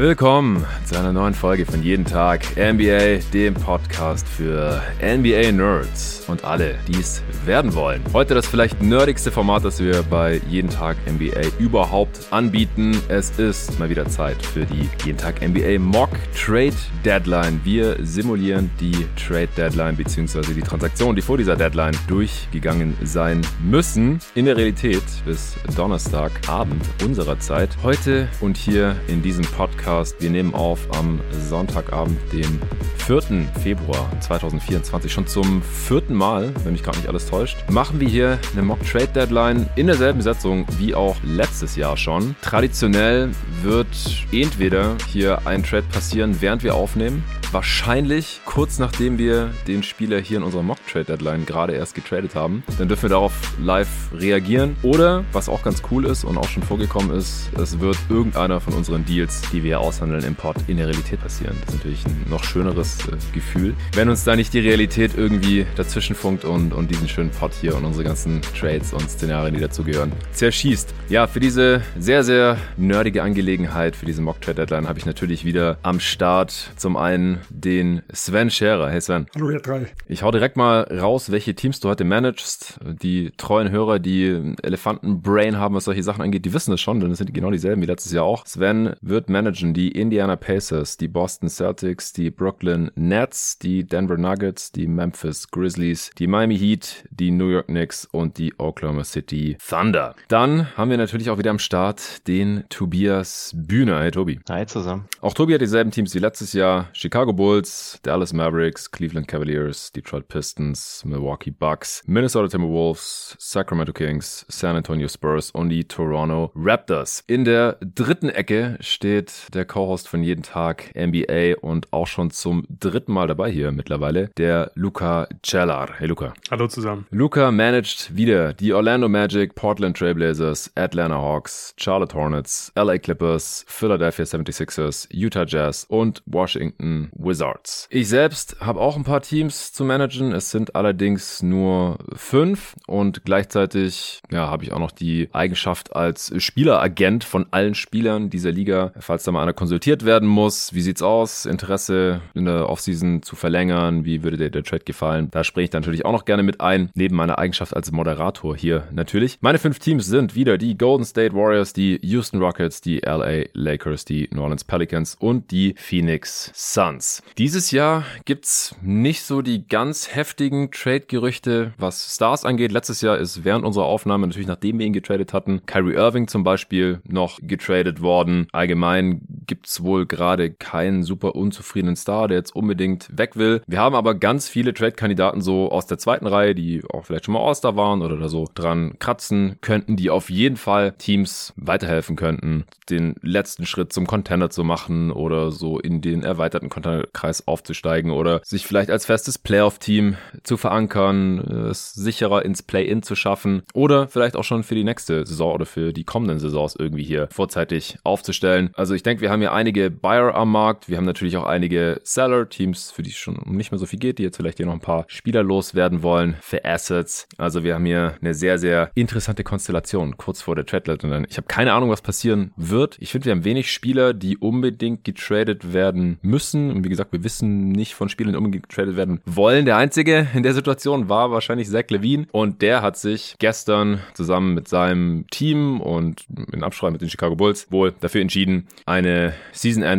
Willkommen zu einer neuen Folge von Jeden Tag NBA, dem Podcast für NBA Nerds und alle, die es werden wollen. Heute das vielleicht nerdigste Format, das wir bei Jeden Tag NBA überhaupt anbieten. Es ist mal wieder Zeit für die Jeden Tag NBA Mock Trade Deadline. Wir simulieren die Trade Deadline bzw. die Transaktionen, die vor dieser Deadline durchgegangen sein müssen. In der Realität bis Donnerstagabend unserer Zeit. Heute und hier in diesem Podcast. Wir nehmen auf am Sonntagabend, den 4. Februar 2024, schon zum vierten Mal, wenn mich gerade nicht alles täuscht, machen wir hier eine Mock Trade Deadline in derselben Setzung wie auch letztes Jahr schon. Traditionell wird entweder hier ein Trade passieren, während wir aufnehmen, wahrscheinlich kurz nachdem wir den Spieler hier in unserer Mock Trade Deadline gerade erst getradet haben. Dann dürfen wir darauf live reagieren. Oder, was auch ganz cool ist und auch schon vorgekommen ist, es wird irgendeiner von unseren Deals, die wir aushandeln im Pod, in der Realität passieren. Das ist natürlich ein noch schöneres äh, Gefühl. Wenn uns da nicht die Realität irgendwie dazwischenfunkt und, und diesen schönen Pod hier und unsere ganzen Trades und Szenarien, die dazugehören, zerschießt. Ja, für diese sehr, sehr nerdige Angelegenheit, für diese Mock Trade Deadline habe ich natürlich wieder am Start zum einen den Sven Scherer. Hey Sven. Hallo ihr drei. Ich hau direkt mal raus, welche Teams du heute managst. Die treuen Hörer, die Elefantenbrain haben, was solche Sachen angeht, die wissen es schon, denn es sind genau dieselben wie letztes Jahr auch. Sven wird managen die Indiana Pacers, die Boston Celtics, die Brooklyn Nets, die Denver Nuggets, die Memphis Grizzlies, die Miami Heat, die New York Knicks und die Oklahoma City Thunder. Dann haben wir natürlich auch wieder am Start den Tobias Bühner. Hey Tobi. Hi zusammen. Auch Tobi hat dieselben Teams wie letztes Jahr. Chicago Chicago Bulls, Dallas Mavericks, Cleveland Cavaliers, Detroit Pistons, Milwaukee Bucks, Minnesota Timberwolves, Sacramento Kings, San Antonio Spurs und die Toronto Raptors. In der dritten Ecke steht der Co-Host von jeden Tag NBA und auch schon zum dritten Mal dabei hier mittlerweile, der Luca Cellar. Hey Luca. Hallo zusammen. Luca managt wieder die Orlando Magic, Portland Trailblazers, Atlanta Hawks, Charlotte Hornets, LA Clippers, Philadelphia 76ers, Utah Jazz und Washington Wizards. Ich selbst habe auch ein paar Teams zu managen. Es sind allerdings nur fünf und gleichzeitig ja, habe ich auch noch die Eigenschaft als Spieleragent von allen Spielern dieser Liga, falls da mal einer konsultiert werden muss. Wie sieht's aus? Interesse in der Offseason zu verlängern? Wie würde dir der Trade gefallen? Da spreche ich natürlich auch noch gerne mit ein, neben meiner Eigenschaft als Moderator hier natürlich. Meine fünf Teams sind wieder die Golden State Warriors, die Houston Rockets, die LA Lakers, die New Orleans Pelicans und die Phoenix Suns. Suns. Dieses Jahr gibt's nicht so die ganz heftigen Trade-Gerüchte, was Stars angeht. Letztes Jahr ist während unserer Aufnahme, natürlich nachdem wir ihn getradet hatten, Kyrie Irving zum Beispiel noch getradet worden. Allgemein gibt's wohl gerade keinen super unzufriedenen Star, der jetzt unbedingt weg will. Wir haben aber ganz viele Trade-Kandidaten so aus der zweiten Reihe, die auch vielleicht schon mal All-Star waren oder da so dran kratzen könnten, die auf jeden Fall Teams weiterhelfen könnten, den letzten Schritt zum Contender zu machen oder so in den erweiterten Contender Kreis aufzusteigen oder sich vielleicht als festes Playoff-Team zu verankern, es sicherer ins Play-In zu schaffen oder vielleicht auch schon für die nächste Saison oder für die kommenden Saisons irgendwie hier vorzeitig aufzustellen. Also ich denke, wir haben hier einige Buyer am Markt, wir haben natürlich auch einige Seller-Teams, für die es schon nicht mehr so viel geht, die jetzt vielleicht hier noch ein paar Spieler loswerden wollen für Assets. Also wir haben hier eine sehr, sehr interessante Konstellation kurz vor der Trade Deadline. Ich habe keine Ahnung, was passieren wird. Ich finde, wir haben wenig Spieler, die unbedingt getradet werden müssen und wie gesagt, wir wissen nicht von Spielern, die unbedingt getradet werden wollen. Der einzige in der Situation war wahrscheinlich Zach Levine. Und der hat sich gestern zusammen mit seinem Team und in Absprache mit den Chicago Bulls wohl dafür entschieden, eine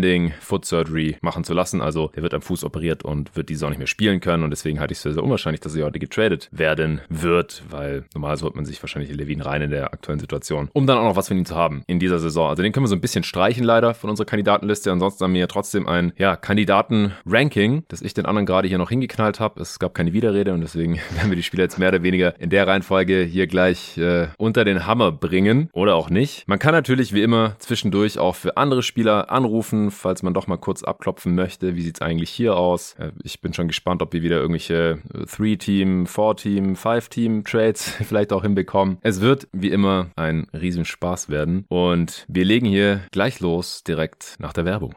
Season-Ending Foot Surgery machen zu lassen. Also der wird am Fuß operiert und wird diese auch nicht mehr spielen können. Und deswegen halte ich es für sehr unwahrscheinlich, dass er heute getradet werden wird, weil normalerweise holt man sich wahrscheinlich Levine rein in der aktuellen Situation, um dann auch noch was von ihm zu haben in dieser Saison. Also den können wir so ein bisschen streichen leider von unserer Kandidatenliste. Ansonsten haben wir ja trotzdem ein ja, Kandidat Kandidaten-Ranking, das ich den anderen gerade hier noch hingeknallt habe. Es gab keine Widerrede und deswegen werden wir die Spieler jetzt mehr oder weniger in der Reihenfolge hier gleich äh, unter den Hammer bringen oder auch nicht. Man kann natürlich wie immer zwischendurch auch für andere Spieler anrufen, falls man doch mal kurz abklopfen möchte. Wie sieht es eigentlich hier aus? Äh, ich bin schon gespannt, ob wir wieder irgendwelche 3-Team, 4-Team, 5-Team-Trades vielleicht auch hinbekommen. Es wird wie immer ein Riesenspaß werden und wir legen hier gleich los direkt nach der Werbung.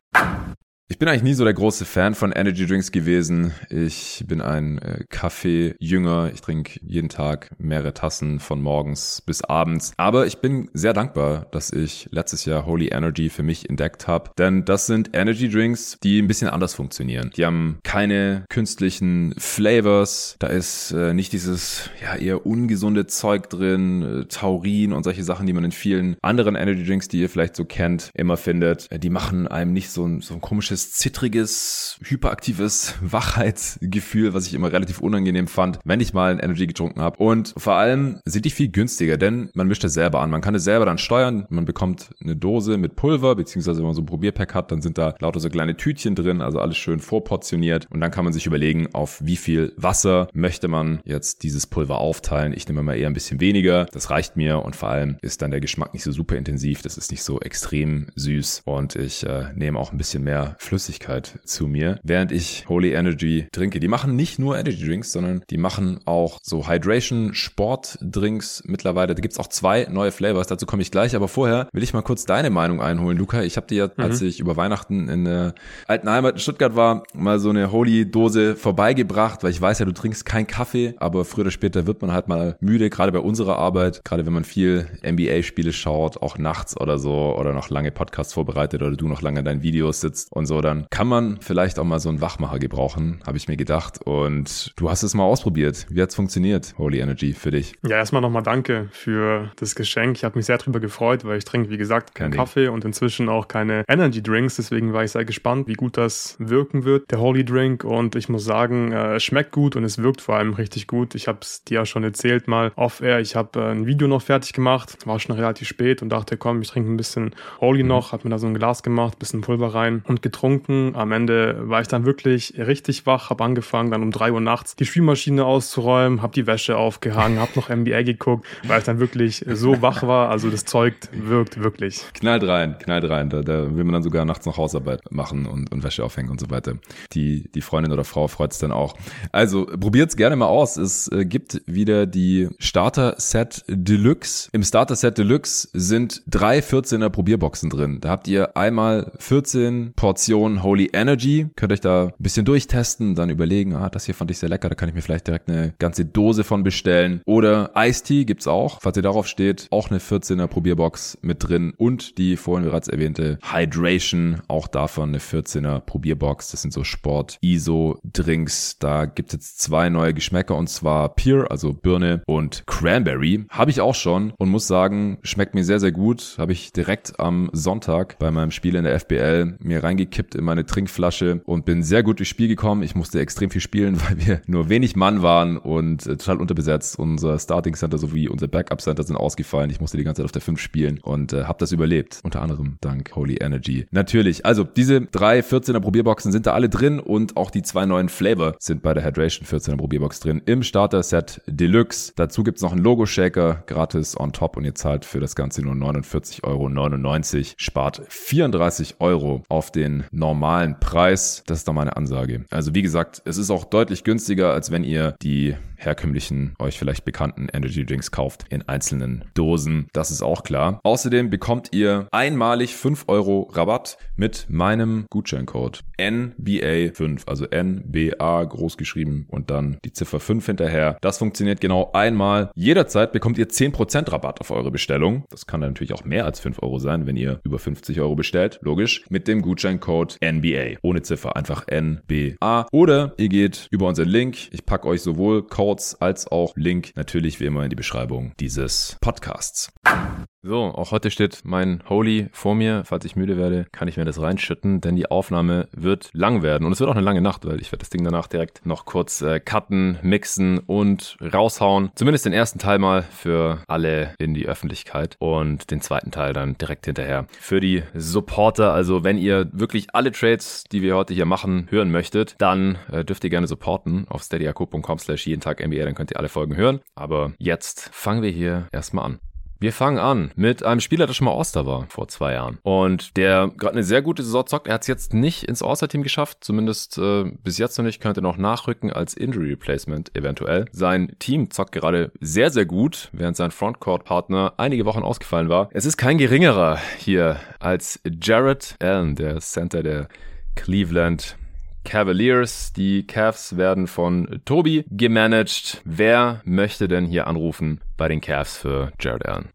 Ich bin eigentlich nie so der große Fan von Energy Drinks gewesen. Ich bin ein äh, Kaffee-Jünger. Ich trinke jeden Tag mehrere Tassen von morgens bis abends. Aber ich bin sehr dankbar, dass ich letztes Jahr Holy Energy für mich entdeckt habe. Denn das sind Energy Drinks, die ein bisschen anders funktionieren. Die haben keine künstlichen Flavors. Da ist äh, nicht dieses ja eher ungesunde Zeug drin, äh, Taurin und solche Sachen, die man in vielen anderen Energy Drinks, die ihr vielleicht so kennt, immer findet. Äh, die machen einem nicht so, so ein komisches komisches, zittriges, hyperaktives Wachheitsgefühl, was ich immer relativ unangenehm fand, wenn ich mal ein Energy getrunken habe. Und vor allem sind die viel günstiger, denn man mischt es selber an. Man kann es selber dann steuern. Man bekommt eine Dose mit Pulver, beziehungsweise wenn man so ein Probierpack hat, dann sind da lauter so kleine Tütchen drin, also alles schön vorportioniert. Und dann kann man sich überlegen, auf wie viel Wasser möchte man jetzt dieses Pulver aufteilen. Ich nehme mal eher ein bisschen weniger. Das reicht mir und vor allem ist dann der Geschmack nicht so super intensiv. Das ist nicht so extrem süß und ich äh, nehme auch ein bisschen mehr Flüssigkeit zu mir, während ich Holy Energy trinke. Die machen nicht nur Energy Drinks, sondern die machen auch so Hydration Sport Drinks mittlerweile. Da gibt's auch zwei neue Flavors, dazu komme ich gleich. Aber vorher will ich mal kurz deine Meinung einholen, Luca. Ich habe dir ja, mhm. als ich über Weihnachten in der alten Heimat in Stuttgart war, mal so eine Holy-Dose vorbeigebracht, weil ich weiß ja, du trinkst keinen Kaffee, aber früher oder später wird man halt mal müde, gerade bei unserer Arbeit, gerade wenn man viel NBA-Spiele schaut, auch nachts oder so, oder noch lange Podcasts vorbereitet oder du noch lange in deinen Videos sitzt und so so, dann kann man vielleicht auch mal so einen Wachmacher gebrauchen, habe ich mir gedacht. Und du hast es mal ausprobiert. Wie hat's funktioniert, Holy Energy, für dich? Ja, erstmal nochmal danke für das Geschenk. Ich habe mich sehr drüber gefreut, weil ich trinke, wie gesagt, keinen Kaffee und inzwischen auch keine Energy Drinks. Deswegen war ich sehr gespannt, wie gut das wirken wird, der Holy Drink. Und ich muss sagen, äh, es schmeckt gut und es wirkt vor allem richtig gut. Ich habe es dir ja schon erzählt mal off-air. Ich habe äh, ein Video noch fertig gemacht, war schon relativ spät und dachte, komm, ich trinke ein bisschen Holy mhm. noch, habe mir da so ein Glas gemacht, bisschen Pulver rein und getrunken getrunken. Am Ende war ich dann wirklich richtig wach, habe angefangen, dann um drei Uhr nachts die Spülmaschine auszuräumen, habe die Wäsche aufgehangen, habe noch NBA geguckt, weil ich dann wirklich so wach war. Also das Zeug wirkt wirklich. Knallt rein, knallt rein. Da, da will man dann sogar nachts noch Hausarbeit machen und, und Wäsche aufhängen und so weiter. Die, die Freundin oder Frau freut es dann auch. Also probiert's gerne mal aus. Es äh, gibt wieder die Starter Set Deluxe. Im Starter Set Deluxe sind drei 14er Probierboxen drin. Da habt ihr einmal 14 Portionen Edition Holy Energy. Könnt euch da ein bisschen durchtesten, dann überlegen, ah, das hier fand ich sehr lecker, da kann ich mir vielleicht direkt eine ganze Dose von bestellen. Oder Iced Tea gibt's auch, falls ihr darauf steht, auch eine 14er Probierbox mit drin und die vorhin bereits erwähnte Hydration, auch davon eine 14er Probierbox. Das sind so Sport ISO Drinks. Da gibt's jetzt zwei neue Geschmäcker und zwar Pear, also Birne und Cranberry. Habe ich auch schon und muss sagen, schmeckt mir sehr, sehr gut. Habe ich direkt am Sonntag bei meinem Spiel in der FBL mir reingekippt reingekippt in meine Trinkflasche und bin sehr gut durchs Spiel gekommen. Ich musste extrem viel spielen, weil wir nur wenig Mann waren und äh, total unterbesetzt. Unser Starting Center sowie unser Backup Center sind ausgefallen. Ich musste die ganze Zeit auf der 5 spielen und äh, habe das überlebt. Unter anderem dank Holy Energy. Natürlich, also diese drei 14er Probierboxen sind da alle drin und auch die zwei neuen Flavor sind bei der Hydration 14er Probierbox drin im Starter Set Deluxe. Dazu gibt's noch einen Logo Shaker gratis on top und ihr zahlt für das Ganze nur 49,99 Euro. Spart 34 Euro auf den normalen Preis. Das ist doch meine Ansage. Also wie gesagt, es ist auch deutlich günstiger, als wenn ihr die herkömmlichen, euch vielleicht bekannten Energy Drinks kauft in einzelnen Dosen. Das ist auch klar. Außerdem bekommt ihr einmalig 5 Euro Rabatt mit meinem Gutscheincode NBA5, also NBA groß geschrieben und dann die Ziffer 5 hinterher. Das funktioniert genau einmal. Jederzeit bekommt ihr 10% Rabatt auf eure Bestellung. Das kann natürlich auch mehr als 5 Euro sein, wenn ihr über 50 Euro bestellt. Logisch. Mit dem Gutscheincode NBA. Ohne Ziffer. Einfach NBA. Oder ihr geht über unseren Link. Ich packe euch sowohl Code Notes als auch Link natürlich wie immer in die Beschreibung dieses Podcasts. So, auch heute steht mein Holy vor mir. Falls ich müde werde, kann ich mir das reinschütten, denn die Aufnahme wird lang werden. Und es wird auch eine lange Nacht, weil ich werde das Ding danach direkt noch kurz äh, cutten, mixen und raushauen. Zumindest den ersten Teil mal für alle in die Öffentlichkeit und den zweiten Teil dann direkt hinterher für die Supporter. Also wenn ihr wirklich alle Trades, die wir heute hier machen, hören möchtet, dann äh, dürft ihr gerne supporten auf steadyako.com slash jeden Tag NBA, dann könnt ihr alle Folgen hören. Aber jetzt fangen wir hier erstmal an. Wir fangen an mit einem Spieler, der schon mal All-Star war vor zwei Jahren und der gerade eine sehr gute Saison zockt. Er hat es jetzt nicht ins All-Star-Team geschafft, zumindest äh, bis jetzt noch nicht, könnte noch nachrücken als Injury Replacement eventuell. Sein Team zockt gerade sehr, sehr gut, während sein Frontcourt-Partner einige Wochen ausgefallen war. Es ist kein geringerer hier als Jared Allen, der Center der Cleveland Cavaliers. Die Cavs werden von Tobi gemanagt. Wer möchte denn hier anrufen bei den Cavs für Jared Allen?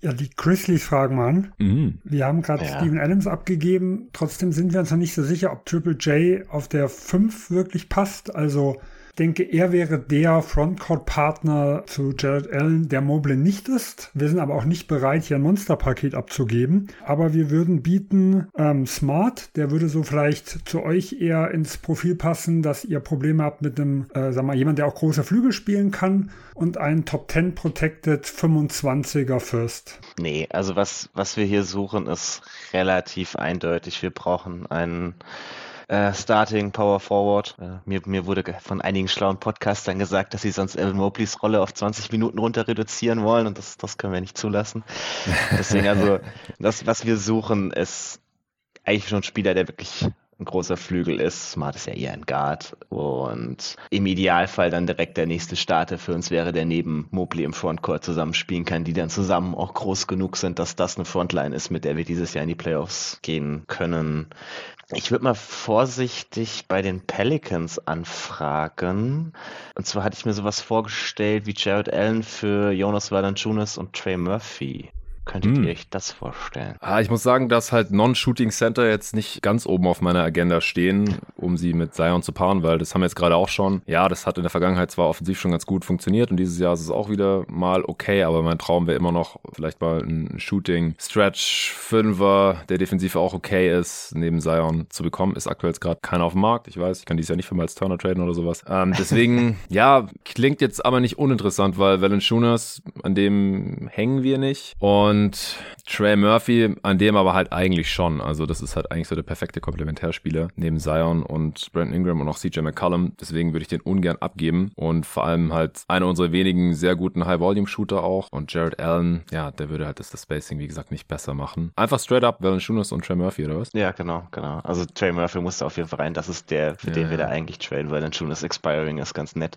Ja, die Grizzlies fragen mal an. Mhm. Wir haben gerade ja. Steven Adams abgegeben. Trotzdem sind wir uns noch nicht so sicher, ob Triple J auf der 5 wirklich passt. Also denke, er wäre der Frontcourt-Partner zu Jared Allen, der Moblin nicht ist. Wir sind aber auch nicht bereit, hier ein Monsterpaket abzugeben. Aber wir würden bieten ähm, Smart, der würde so vielleicht zu euch eher ins Profil passen, dass ihr Probleme habt mit einem, äh, sag mal, jemand, der auch große Flügel spielen kann und einen Top 10 Protected 25er First. Nee, also was, was wir hier suchen, ist relativ eindeutig. Wir brauchen einen äh, Starting Power Forward. Äh, mir, mir wurde von einigen schlauen Podcastern gesagt, dass sie sonst Evan Mobleys Rolle auf 20 Minuten runter reduzieren wollen und das, das können wir nicht zulassen. Deswegen also, das, was wir suchen, ist eigentlich schon ein Spieler, der wirklich ein großer Flügel ist. Smart ist ja eher ein Guard. Und im Idealfall dann direkt der nächste Starter für uns wäre, der neben Mobley im Frontcourt zusammenspielen kann, die dann zusammen auch groß genug sind, dass das eine Frontline ist, mit der wir dieses Jahr in die Playoffs gehen können. Ich würde mal vorsichtig bei den Pelicans anfragen. Und zwar hatte ich mir sowas vorgestellt wie Jared Allen für Jonas Valanciunas und Trey Murphy. Könntet hm. ihr euch das vorstellen? Ah, ich muss sagen, dass halt Non-Shooting Center jetzt nicht ganz oben auf meiner Agenda stehen, um sie mit Zion zu paaren, weil das haben wir jetzt gerade auch schon. Ja, das hat in der Vergangenheit zwar offensiv schon ganz gut funktioniert und dieses Jahr ist es auch wieder mal okay, aber mein Traum wäre immer noch vielleicht mal ein Shooting Stretch Fünfer, der defensiv auch okay ist, neben Zion zu bekommen. Ist aktuell jetzt gerade keiner auf dem Markt. Ich weiß, ich kann dieses Jahr nicht für Miles Turner traden oder sowas. Ähm, deswegen, ja, klingt jetzt aber nicht uninteressant, weil Valanciunas, an dem hängen wir nicht und und Trey Murphy, an dem aber halt eigentlich schon. Also das ist halt eigentlich so der perfekte Komplementärspieler neben Zion und Brandon Ingram und auch CJ McCollum. Deswegen würde ich den ungern abgeben und vor allem halt einer unserer wenigen sehr guten High-Volume-Shooter auch. Und Jared Allen, ja, der würde halt das, das Spacing, wie gesagt, nicht besser machen. Einfach straight up Valanciunas und Trey Murphy, oder was? Ja, genau, genau. Also Trey Murphy musste auf jeden Fall rein. Das ist der, für ja, den wir da eigentlich traden. Valanciunas Expiring ist ganz nett,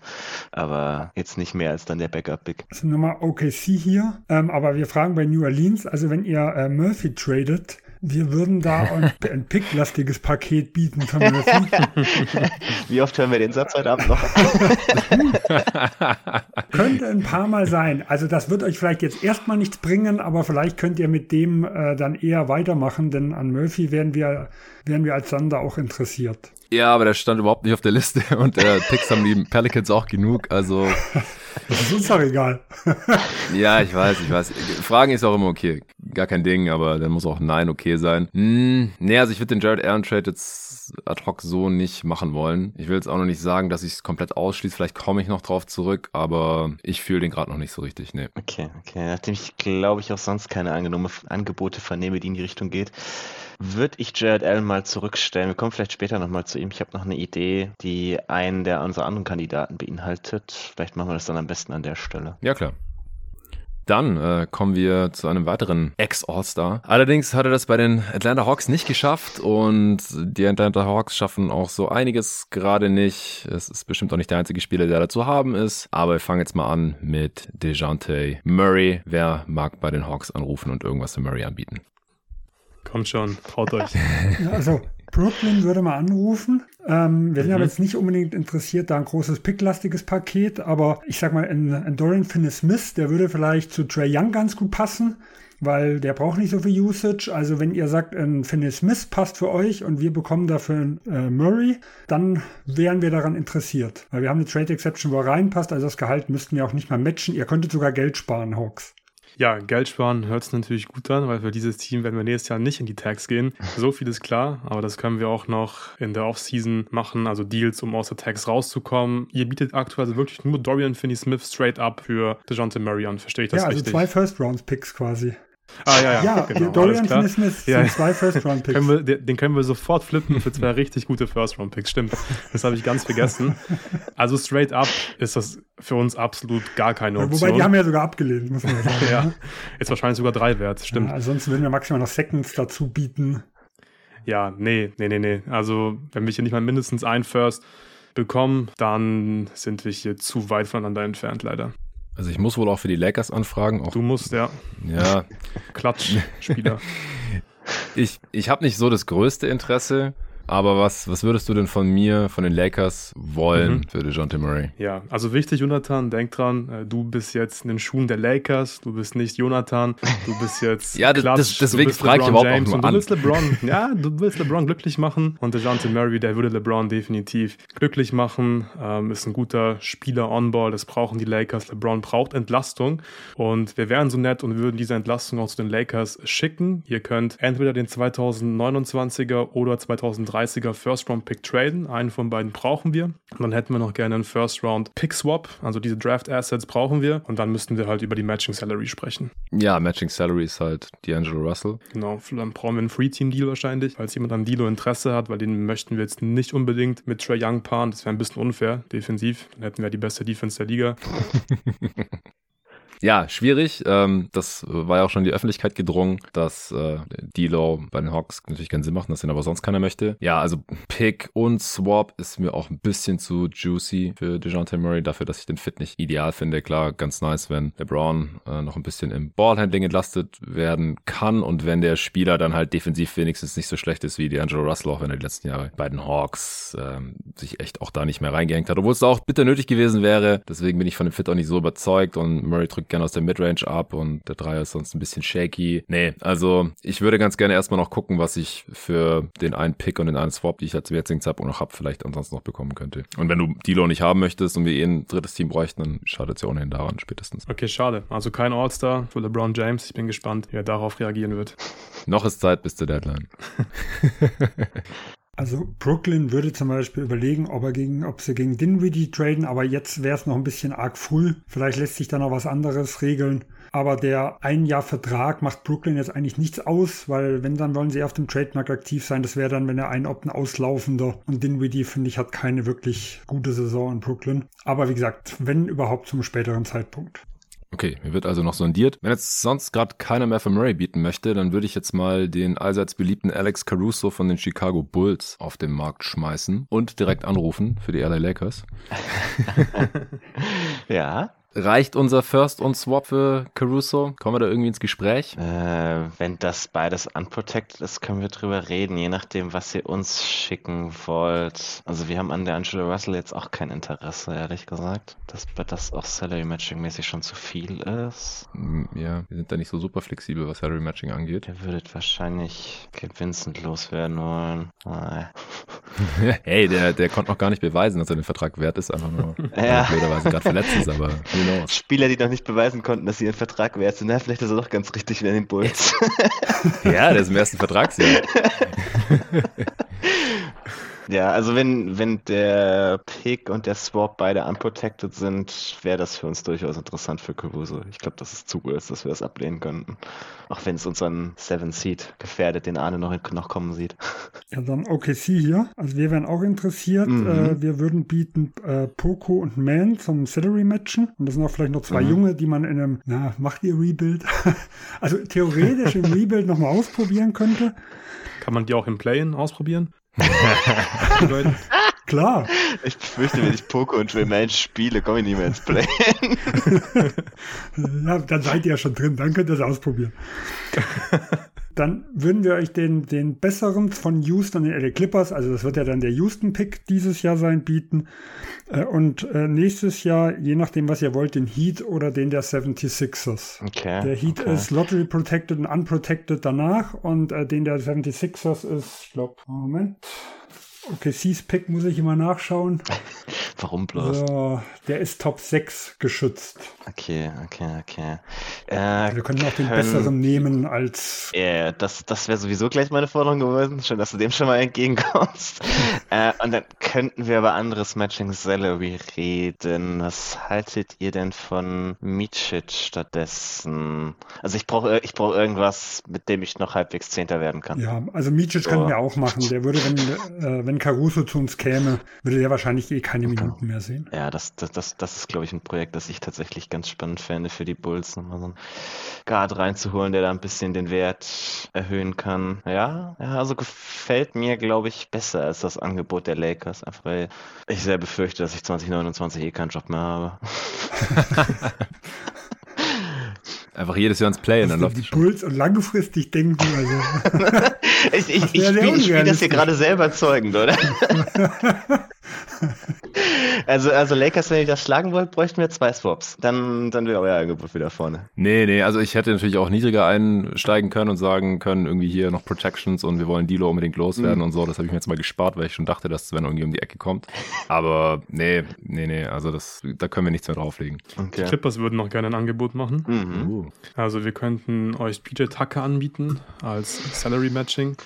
aber jetzt nicht mehr als dann der Backup-Pick. Also nochmal OKC hier, ähm, aber wir fragen bei New Orleans, also wenn ihr äh, Murphy tradet, wir würden da ein, ein picklastiges Paket bieten für Murphy. Wie oft hören wir den Satz heute Abend noch? Könnte ein paar Mal sein. Also das wird euch vielleicht jetzt erstmal nichts bringen, aber vielleicht könnt ihr mit dem äh, dann eher weitermachen, denn an Murphy wären wir, wären wir als Sander auch interessiert. Ja, aber der stand überhaupt nicht auf der Liste und der Picks haben die Pelicans auch genug, also das ist uns doch egal. ja, ich weiß, ich weiß. Fragen ist auch immer okay. Gar kein Ding, aber dann muss auch Nein okay sein. Hm, nee, also ich würde den Jared Allen Trade jetzt ad hoc so nicht machen wollen. Ich will jetzt auch noch nicht sagen, dass ich es komplett ausschließe. Vielleicht komme ich noch drauf zurück, aber ich fühle den gerade noch nicht so richtig. Nee. Okay, okay. Nachdem ich glaube ich auch sonst keine Angebote vernehme, die in die Richtung geht, würde ich Jared Allen mal zurückstellen. Wir kommen vielleicht später nochmal zu ihm. Ich habe noch eine Idee, die einen der unserer anderen Kandidaten beinhaltet. Vielleicht machen wir das dann am besten an der Stelle. Ja, klar. Dann äh, kommen wir zu einem weiteren Ex-All-Star. Allerdings hat er das bei den Atlanta Hawks nicht geschafft und die Atlanta Hawks schaffen auch so einiges gerade nicht. Es ist bestimmt auch nicht der einzige Spieler, der dazu haben ist. Aber wir fangen jetzt mal an mit DeJounte Murray. Wer mag bei den Hawks anrufen und irgendwas für Murray anbieten? Kommt schon, traut euch. Also Brooklyn würde mal anrufen. Ähm, wir sind mhm. aber jetzt nicht unbedingt interessiert, da ein großes picklastiges Paket, aber ich sag mal, ein, ein Dorian Finney-Smith, der würde vielleicht zu Trey Young ganz gut passen, weil der braucht nicht so viel Usage. Also wenn ihr sagt, ein Finney-Smith passt für euch und wir bekommen dafür einen äh, Murray, dann wären wir daran interessiert. Weil wir haben eine Trade-Exception, wo er reinpasst, also das Gehalt müssten wir auch nicht mal matchen. Ihr könntet sogar Geld sparen, Hawks. Ja, Geld sparen hört sich natürlich gut an, weil für dieses Team werden wir nächstes Jahr nicht in die Tags gehen. So viel ist klar, aber das können wir auch noch in der Offseason machen, also Deals, um aus der Tags rauszukommen. Ihr bietet aktuell also wirklich nur Dorian Finney-Smith straight up für DeJounte Murray an, verstehe ich das ja, richtig? Ja, also zwei First-Round-Picks quasi. Ah, ja, ja. Ja, genau, Dorian Finney-Smith ja. sind zwei First-Round-Picks. Den, den können wir sofort flippen für zwei richtig gute First-Round-Picks. Stimmt. Das habe ich ganz vergessen. Also straight up ist das für uns absolut gar keine Option. Wobei, die haben ja sogar abgelehnt, muss man sagen. ja, ne? ist wahrscheinlich sogar drei wert. Stimmt. Ja, ansonsten würden wir maximal noch Seconds dazu bieten. Ja, nee, nee, nee, nee. Also, wenn wir hier nicht mal mindestens ein First bekommen, dann sind wir hier zu weit voneinander entfernt, leider. Also ich muss wohl auch für die Lakers anfragen. Auch, du musst, ja. Ja. Klatschspieler. ich ich habe nicht so das größte Interesse. Aber was, was würdest du denn von mir, von den Lakers wollen mhm. für DeJounte Murray? Ja, also wichtig, Jonathan, denk dran, äh, du bist jetzt in den Schuhen der Lakers, du bist nicht Jonathan, du bist jetzt Ja, das, Klatsch, deswegen frage ich überhaupt James auch nur an. Du willst LeBron, ja, du willst LeBron glücklich machen und DeJounte Murray, der würde LeBron definitiv glücklich machen, ähm, ist ein guter Spieler on-ball, das brauchen die Lakers. LeBron braucht Entlastung und wir wären so nett und würden diese Entlastung auch zu den Lakers schicken. Ihr könnt entweder den 2029er oder 2030 30er First-Round-Pick traden. Einen von beiden brauchen wir. Und dann hätten wir noch gerne einen First-Round-Pick-Swap. Also diese Draft-Assets brauchen wir. Und dann müssten wir halt über die Matching-Salary sprechen. Ja, Matching-Salary ist halt D'Angelo Russell. Genau, dann brauchen wir einen Free-Team-Deal wahrscheinlich, falls jemand an Dilo Interesse hat, weil den möchten wir jetzt nicht unbedingt mit Trey Young paaren. Das wäre ein bisschen unfair, defensiv. Dann hätten wir die beste Defense der Liga. Ja, schwierig. Ähm, das war ja auch schon in die Öffentlichkeit gedrungen, dass äh, D-Low bei den Hawks natürlich keinen Sinn macht, dass den aber sonst keiner möchte. Ja, also Pick und Swap ist mir auch ein bisschen zu juicy für DeJounte Murray, dafür, dass ich den Fit nicht ideal finde. Klar, ganz nice, wenn LeBron äh, noch ein bisschen im Ballhandling entlastet werden kann und wenn der Spieler dann halt defensiv wenigstens nicht so schlecht ist wie D'Angelo Russell, auch wenn er die letzten Jahre bei den Hawks ähm, sich echt auch da nicht mehr reingehängt hat, obwohl es auch bitter nötig gewesen wäre. Deswegen bin ich von dem Fit auch nicht so überzeugt und Murray gerne aus der Midrange ab und der Dreier ist sonst ein bisschen shaky. Nee, also ich würde ganz gerne erstmal noch gucken, was ich für den einen Pick und den einen Swap, die ich zum jetzigen Zeitpunkt noch habe, vielleicht ansonsten noch bekommen könnte. Und wenn du Dilo nicht haben möchtest und wir eh ein drittes Team bräuchten, dann schadet es ja ohnehin daran spätestens. Okay, schade. Also kein All-Star für LeBron James. Ich bin gespannt, wie er darauf reagieren wird. noch ist Zeit bis zur Deadline. Also Brooklyn würde zum Beispiel überlegen, ob, er gegen, ob sie gegen Dinwiddie traden, aber jetzt wäre es noch ein bisschen arg früh. Vielleicht lässt sich da noch was anderes regeln. Aber der ein Jahr Vertrag macht Brooklyn jetzt eigentlich nichts aus, weil wenn, dann wollen sie auf dem Trademark aktiv sein. Das wäre dann, wenn er ein ein auslaufender. Und Dinwiddie, finde ich, hat keine wirklich gute Saison in Brooklyn. Aber wie gesagt, wenn überhaupt zum späteren Zeitpunkt. Okay, mir wird also noch sondiert. Wenn jetzt sonst gerade keiner mehr für Murray bieten möchte, dann würde ich jetzt mal den allseits beliebten Alex Caruso von den Chicago Bulls auf den Markt schmeißen und direkt anrufen für die LA Lakers. ja. Reicht unser First und Swap für Caruso? Kommen wir da irgendwie ins Gespräch? Äh, wenn das beides unprotected ist, können wir drüber reden, je nachdem, was ihr uns schicken wollt. Also wir haben an der Angela Russell jetzt auch kein Interesse, ehrlich gesagt. Dass das auch Salary Matching mäßig schon zu viel ist. Mm, ja, wir sind da nicht so super flexibel, was Salary Matching angeht. Ihr würdet wahrscheinlich Gabe Vincent loswerden wollen. hey, der, der konnte noch gar nicht beweisen, dass er den Vertrag wert ist, einfach nur ja. blöderweise gerade verletzt ist, aber Genau. Spieler, die noch nicht beweisen konnten, dass sie ihren Vertrag wert sind. Na, vielleicht ist er doch ganz richtig wieder in den Bulls. ja, der ist im ersten Vertragsjahr. Ja, also wenn, wenn der Pick und der Swap beide unprotected sind, wäre das für uns durchaus interessant für Caruso. Ich glaube, das ist zu groß, dass wir das ablehnen könnten. Auch wenn es unseren Seven Seed gefährdet, den Arne noch, noch kommen sieht. Ja, dann OKC hier. Also wir wären auch interessiert. Mhm. Äh, wir würden bieten äh, Poco und Man zum Salary matchen. Und das sind auch vielleicht noch zwei mhm. Junge, die man in einem, na, macht ihr Rebuild? also theoretisch im Rebuild nochmal ausprobieren könnte. Kann man die auch im Play-In ausprobieren? Klar. Ich befürchte, wenn ich Poco und Remain spiele, komme ich nicht mehr ins Play. ja, dann seid ihr ja schon drin, dann könnt ihr es ausprobieren. Dann würden wir euch den, den besseren von Houston, den LA Clippers, also das wird ja dann der Houston-Pick dieses Jahr sein, bieten. Äh, und äh, nächstes Jahr, je nachdem, was ihr wollt, den Heat oder den der 76ers. Okay. Der Heat okay. ist Lottery Protected und Unprotected danach und äh, den der 76ers ist, ich glaube, Moment. Okay, C's Pick muss ich immer nachschauen. Warum bloß? So, der ist Top 6 geschützt. Okay, okay, okay. Äh, wir können auch den können, besseren nehmen als. Ja, das, das wäre sowieso gleich meine Forderung gewesen. Schön, dass du dem schon mal entgegenkommst. äh, und dann könnten wir über anderes Matching Salary reden. Was haltet ihr denn von Micic stattdessen? Also ich brauche ich brauch irgendwas, mit dem ich noch halbwegs Zehnter werden kann. Ja, also Micic so. können wir auch machen. Der würde, wenn, äh, wenn Caruso zu uns käme, würde der wahrscheinlich eh keine Minuten mehr sehen. Ja, das, das, das, das ist, glaube ich, ein Projekt, das ich tatsächlich ganz spannend fände für die Bulls, nochmal so einen Guard reinzuholen, der da ein bisschen den Wert erhöhen kann. Ja, ja also gefällt mir, glaube ich, besser als das Angebot der Lakers, einfach weil ich sehr befürchte, dass ich 2029 eh keinen Job mehr habe. Einfach jedes Jahr ins Play und dann läuft die Puls und langfristig denken. Also. ich ich, ich spiele spiel das hier gerade selber zeugend, oder? also, also Lakers, wenn ihr das schlagen wollt, bräuchten wir zwei Swaps. Dann, dann wäre euer Angebot wieder vorne. Nee, nee, also ich hätte natürlich auch niedriger einsteigen können und sagen können, irgendwie hier noch Protections und wir wollen Dilo unbedingt loswerden mhm. und so. Das habe ich mir jetzt mal gespart, weil ich schon dachte, dass Sven irgendwie um die Ecke kommt. Aber nee, nee, nee, also das, da können wir nichts mehr drauflegen. Okay. Die Clippers würden noch gerne ein Angebot machen. Mhm. Uh. Also wir könnten euch PJ Tucker anbieten als Salary Matching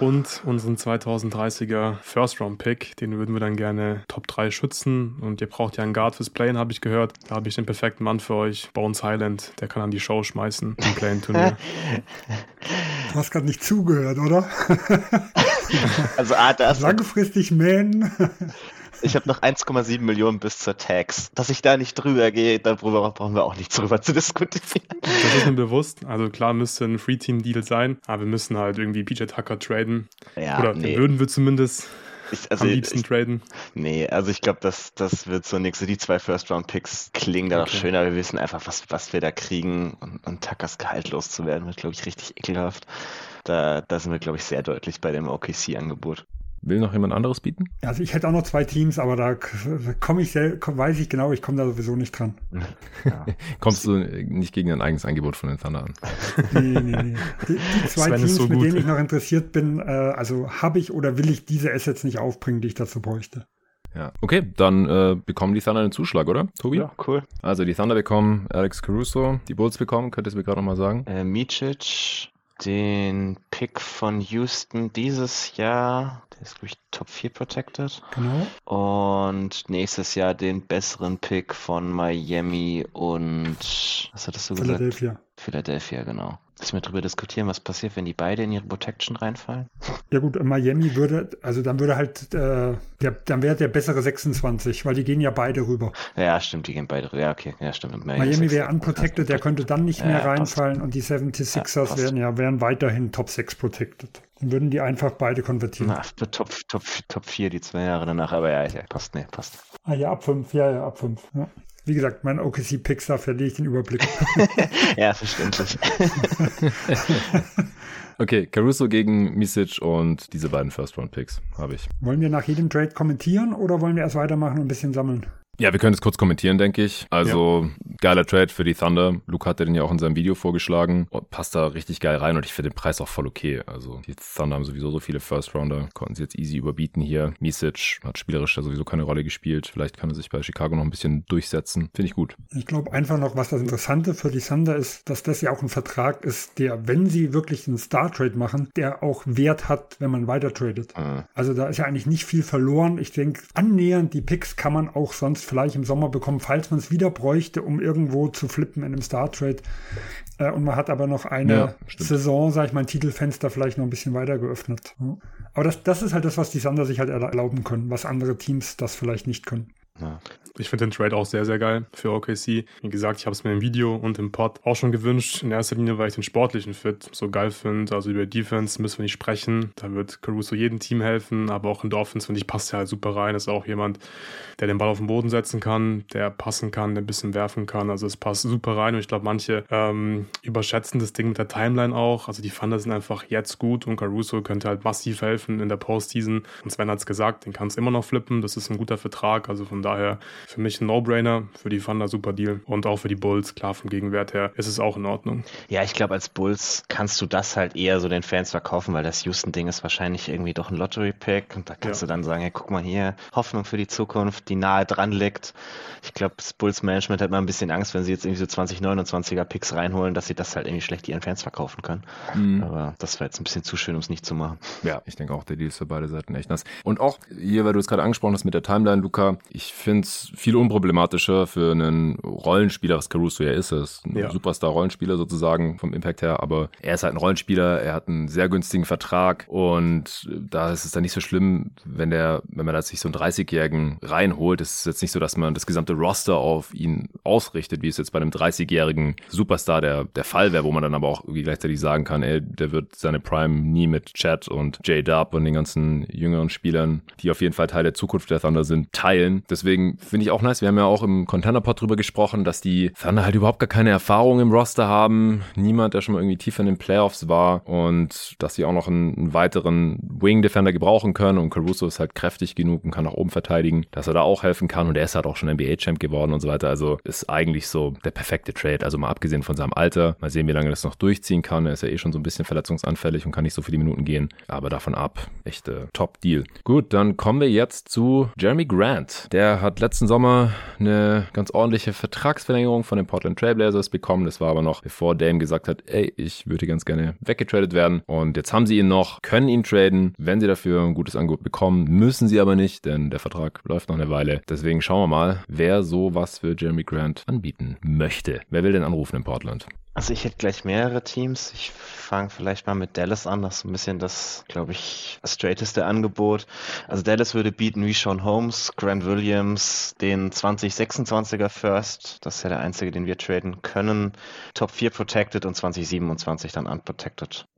und unseren 2030er First-Round-Pick. Den würden wir dann gerne Top 3 schützen. Und ihr braucht ja einen Guard fürs Playen, habe ich gehört. Da habe ich den perfekten Mann für euch. Bones Highland, der kann an die Show schmeißen im Playen-Turnier. du hast gerade nicht zugehört, oder? also, ah, das. Langfristig Man. Ich habe noch 1,7 Millionen bis zur Tax. Dass ich da nicht drüber gehe, darüber brauchen wir auch nicht drüber zu diskutieren. Das ist mir bewusst. Also klar müsste ein Free-Team-Deal sein, aber wir müssen halt irgendwie PJ Tucker traden. Ja, Oder nee. würden wir zumindest. Ich, also, am liebsten ich, traden. Nee, also ich glaube, das, das wird so nichts. Die zwei First-Round-Picks klingen da okay. noch schöner. Wir wissen einfach, was, was wir da kriegen. Und, und Tuckers Gehalt loszuwerden, wird, glaube ich, richtig ekelhaft. Da, da sind wir, glaube ich, sehr deutlich bei dem OKC-Angebot. Will noch jemand anderes bieten? Also ich hätte auch noch zwei Teams, aber da komme ich sehr, weiß ich genau, ich komme da sowieso nicht dran. Ja. Kommst du nicht gegen ein eigenes Angebot von den Thunder an? Nee, nee, nee. Die, die zwei Teams, so mit denen ich noch interessiert bin, äh, also habe ich oder will ich diese Assets nicht aufbringen, die ich dazu bräuchte. Ja. Okay, dann äh, bekommen die Thunder einen Zuschlag, oder, Tobi? Ja, cool. Also die Thunder bekommen Alex Caruso, die Bulls bekommen, könntest du mir gerade nochmal sagen? Äh, Micic, den Pick von Houston dieses Jahr, ist, glaube ich, Top 4 protected. Genau. Und nächstes Jahr den besseren Pick von Miami und was hattest du gesagt? Philadelphia. Philadelphia, genau. Lass wir darüber diskutieren, was passiert, wenn die beide in ihre Protection reinfallen. Ja gut, Miami würde, also dann würde halt, äh, der, dann wäre der bessere 26, weil die gehen ja beide rüber. Ja, stimmt, die gehen beide rüber. Ja, okay, ja, stimmt. Miami, Miami wäre unprotected, der könnte dann nicht mehr ja, reinfallen passt. und die 76ers ja, wären ja wären weiterhin Top 6 protected. Dann würden die einfach beide konvertieren. Na, Top, Top, Top 4 die zwei Jahre danach, aber ja, ja passt, nee, passt. Ah ja, ab 5, ja, ja, ab 5. Ja. Wie gesagt, mein OKC da verliere ich den Überblick. ja, verständlich. okay, Caruso gegen Misic und diese beiden First-Round-Picks habe ich. Wollen wir nach jedem Trade kommentieren oder wollen wir erst weitermachen und ein bisschen sammeln? Ja, wir können es kurz kommentieren, denke ich. Also ja. geiler Trade für die Thunder. Luke hatte den ja auch in seinem Video vorgeschlagen. Oh, passt da richtig geil rein und ich finde den Preis auch voll okay. Also die Thunder haben sowieso so viele First Rounder, konnten sie jetzt easy überbieten hier. Misic hat spielerisch ja sowieso keine Rolle gespielt. Vielleicht kann er sich bei Chicago noch ein bisschen durchsetzen. Finde ich gut. Ich glaube einfach noch, was das Interessante für die Thunder ist, dass das ja auch ein Vertrag ist, der, wenn sie wirklich einen Star Trade machen, der auch Wert hat, wenn man weiter tradet. Mhm. Also da ist ja eigentlich nicht viel verloren. Ich denke, annähernd die Picks kann man auch sonst vielleicht im Sommer bekommen, falls man es wieder bräuchte, um irgendwo zu flippen in einem Star Trade. Äh, und man hat aber noch eine ja, Saison, sage ich mal, ein Titelfenster vielleicht noch ein bisschen weiter geöffnet. Aber das, das ist halt das, was die Sander sich halt erlauben können, was andere Teams das vielleicht nicht können. Ja. Ich finde den Trade auch sehr, sehr geil für OKC. Wie gesagt, ich habe es mir im Video und im Pod auch schon gewünscht. In erster Linie, weil ich den sportlichen Fit so geil finde. Also über Defense müssen wir nicht sprechen. Da wird Caruso jedem Team helfen, aber auch in Offense, finde ich, passt er halt super rein. Ist auch jemand, der den Ball auf den Boden setzen kann, der passen kann, der ein bisschen werfen kann. Also es passt super rein und ich glaube, manche ähm, überschätzen das Ding mit der Timeline auch. Also die Thunder sind einfach jetzt gut und Caruso könnte halt massiv helfen in der Postseason. Und Sven hat es gesagt, den kannst du immer noch flippen. Das ist ein guter Vertrag. Also von daher für mich ein No-Brainer, für die Thunder super Deal und auch für die Bulls, klar vom Gegenwert her, ist es auch in Ordnung. Ja, ich glaube, als Bulls kannst du das halt eher so den Fans verkaufen, weil das Houston-Ding ist wahrscheinlich irgendwie doch ein Lottery-Pick und da kannst ja. du dann sagen, hey, guck mal hier, Hoffnung für die Zukunft, die nahe dran liegt. Ich glaube, das Bulls-Management hat mal ein bisschen Angst, wenn sie jetzt irgendwie so 2029er Picks reinholen, dass sie das halt irgendwie schlecht ihren Fans verkaufen können. Mhm. Aber das war jetzt ein bisschen zu schön, um es nicht zu machen. Ja, ich denke auch, der Deal ist für beide Seiten echt nass. Und auch hier, weil du es gerade angesprochen hast mit der Timeline, Luca, ich finde es viel unproblematischer für einen Rollenspieler, was Caruso ja ist. Er ist ein ja. Superstar-Rollenspieler sozusagen vom Impact her, aber er ist halt ein Rollenspieler, er hat einen sehr günstigen Vertrag und da ist es dann nicht so schlimm, wenn der, wenn man da sich so einen 30-Jährigen reinholt. Es ist jetzt nicht so, dass man das gesamte Roster auf ihn ausrichtet, wie es jetzt bei einem 30-jährigen Superstar der, der Fall wäre, wo man dann aber auch irgendwie gleichzeitig sagen kann, ey, der wird seine Prime nie mit Chad und J-Dub und den ganzen jüngeren Spielern, die auf jeden Fall Teil der Zukunft der Thunder sind, teilen. Deswegen finde ich auch nice. Wir haben ja auch im Contender-Pod drüber gesprochen, dass die Thunder halt überhaupt gar keine Erfahrung im Roster haben. Niemand, der schon mal irgendwie tiefer in den Playoffs war und dass sie auch noch einen, einen weiteren Wing-Defender gebrauchen können und Caruso ist halt kräftig genug und kann nach oben verteidigen, dass er da auch helfen kann und er ist halt auch schon NBA-Champ geworden und so weiter. Also ist eigentlich so der perfekte Trade. Also mal abgesehen von seinem Alter. Mal sehen, wie lange das noch durchziehen kann. Er ist ja eh schon so ein bisschen verletzungsanfällig und kann nicht so viele Minuten gehen. Aber davon ab, echt äh, Top-Deal. Gut, dann kommen wir jetzt zu Jeremy Grant. Der hat letzten Sommer eine ganz ordentliche Vertragsverlängerung von den Portland Trailblazers bekommen. Das war aber noch, bevor Dame gesagt hat, ey, ich würde ganz gerne weggetradet werden. Und jetzt haben sie ihn noch, können ihn traden. Wenn sie dafür ein gutes Angebot bekommen, müssen sie aber nicht, denn der Vertrag läuft noch eine Weile. Deswegen schauen wir mal, wer so was für Jeremy Grant anbieten möchte. Wer will denn anrufen in Portland? Also ich hätte gleich mehrere Teams. Ich fange vielleicht mal mit Dallas an. Das ist ein bisschen das, glaube ich, straighteste Angebot. Also Dallas würde bieten wie Sean Holmes, Grant Williams, den 2026er First. Das ist ja der einzige, den wir traden können. Top 4 Protected und 2027 dann Unprotected.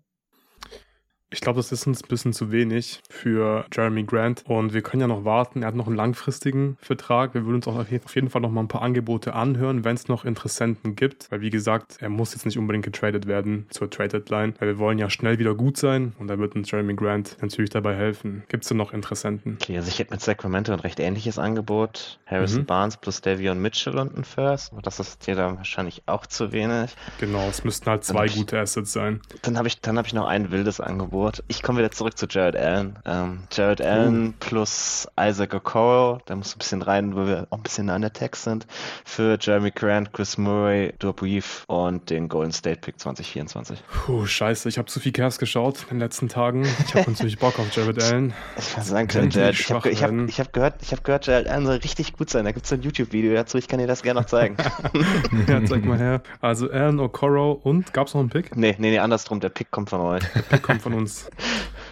Ich glaube, das ist uns ein bisschen zu wenig für Jeremy Grant. Und wir können ja noch warten. Er hat noch einen langfristigen Vertrag. Wir würden uns auch auf jeden Fall noch mal ein paar Angebote anhören, wenn es noch Interessenten gibt. Weil, wie gesagt, er muss jetzt nicht unbedingt getradet werden zur Trade Deadline. Weil wir wollen ja schnell wieder gut sein. Und da wird uns Jeremy Grant natürlich dabei helfen. Gibt es denn noch Interessenten? Okay, also ich hätte mit Sacramento ein recht ähnliches Angebot. Harrison mhm. Barnes plus Davion Mitchell und ein First. Das ist dir dann wahrscheinlich auch zu wenig. Genau, es müssten halt zwei gute Assets sein. Dann habe ich, hab ich noch ein wildes Angebot. Award. Ich komme wieder zurück zu Jared Allen. Ähm, Jared Allen uh. plus Isaac Okoro, da muss ein bisschen rein, wo wir auch ein bisschen an der Text sind, für Jeremy Grant, Chris Murray, Reeve und den Golden State Pick 2024. Puh, scheiße, ich habe zu viel Cavs geschaut in den letzten Tagen. Ich habe natürlich Bock auf Jared Allen. Ich kann sagen, können, Jared, ich habe hab, hab gehört, ich hab gehört, Jared Allen soll richtig gut sein. Da gibt es ein YouTube-Video dazu, ich kann dir das gerne noch zeigen. ja, zeig mal her. Also Allen, Okoro und, gab es noch einen Pick? Nee, nee, nee, andersrum, der Pick kommt von euch. Der Pick kommt von uns uns.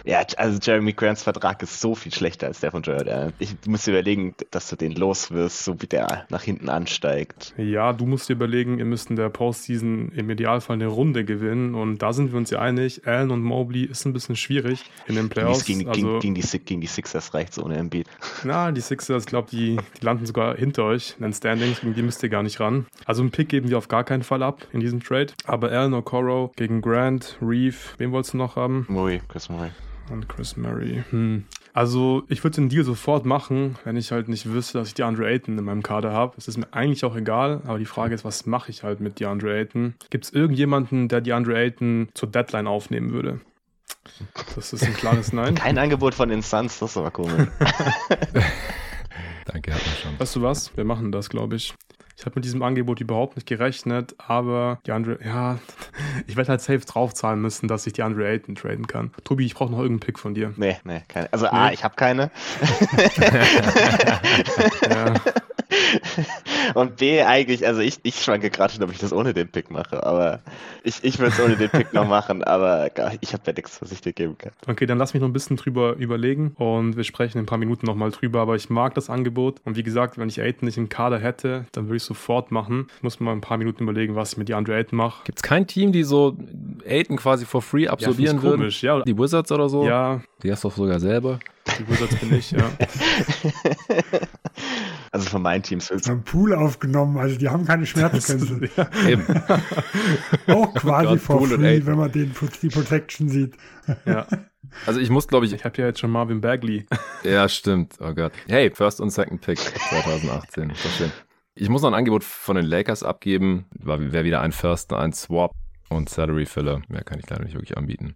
Ja, also Jeremy Grants Vertrag ist so viel schlechter als der von Jared Allen. Ich muss dir überlegen, dass du den los wirst, so wie der nach hinten ansteigt. Ja, du musst dir überlegen, ihr müsst in der Postseason im Idealfall eine Runde gewinnen und da sind wir uns ja einig, Allen und Mobley ist ein bisschen schwierig in den Playoffs. Gegen, also, gegen, gegen, die, gegen die Sixers reicht es ohne Embiid. Na, die Sixers, ich glaube, die, die landen sogar hinter euch in den Standings, gegen die müsst ihr gar nicht ran. Also einen Pick geben wir auf gar keinen Fall ab in diesem Trade. Aber Allen Okoro gegen Grant, Reeve, wen wolltest du noch haben? Murray, Chris Murray. Und Chris Murray. Hm. Also, ich würde den Deal sofort machen, wenn ich halt nicht wüsste, dass ich die Andre Ayton in meinem Kader habe. Es ist mir eigentlich auch egal, aber die Frage ist, was mache ich halt mit DeAndre Ayton? Gibt es irgendjemanden, der DeAndre Ayton zur Deadline aufnehmen würde? Das ist ein klares Nein. Kein Angebot von den Suns, das ist aber komisch. Danke, hat man schon. Weißt du was? Wir machen das, glaube ich. Ich habe mit diesem Angebot überhaupt nicht gerechnet, aber die andere, ja, ich werde halt safe draufzahlen müssen, dass ich die Andre Ayton traden kann. Tobi, ich brauche noch irgendeinen Pick von dir. Nee, nee, keine. Also nee. A, ich habe keine. ja. Und B, eigentlich, also ich, ich schwanke gerade schon, ob ich das ohne den Pick mache, aber ich, ich würde es ohne den Pick noch machen, aber ich habe ja nichts, was ich dir geben kann. Okay, dann lass mich noch ein bisschen drüber überlegen und wir sprechen in ein paar Minuten nochmal drüber, aber ich mag das Angebot und wie gesagt, wenn ich Aiden nicht im Kader hätte, dann würde ich sofort machen. Ich muss mal ein paar Minuten überlegen, was ich mit die Andre Aiden mache. Gibt es kein Team, die so Aiden quasi for free absorbieren ja, würden? Komisch, ja. Die Wizards oder so? Ja. Die hast du doch sogar selber. Die Wizards bin ich, ja. Also von meinen Teams willst du. Haben Pool aufgenommen, also die haben keine Schmerzgrenze. ja. Eben. Auch quasi for free, wenn man den, die Protection sieht. ja. Also ich muss, glaube ich. Ich habe ja jetzt schon Marvin Bagley. ja, stimmt. Oh Gott. Hey, First und Second Pick 2018. Das schön. Ich muss noch ein Angebot von den Lakers abgeben. Wäre wieder ein First, ein Swap und Salary Filler. Mehr kann ich leider nicht wirklich anbieten.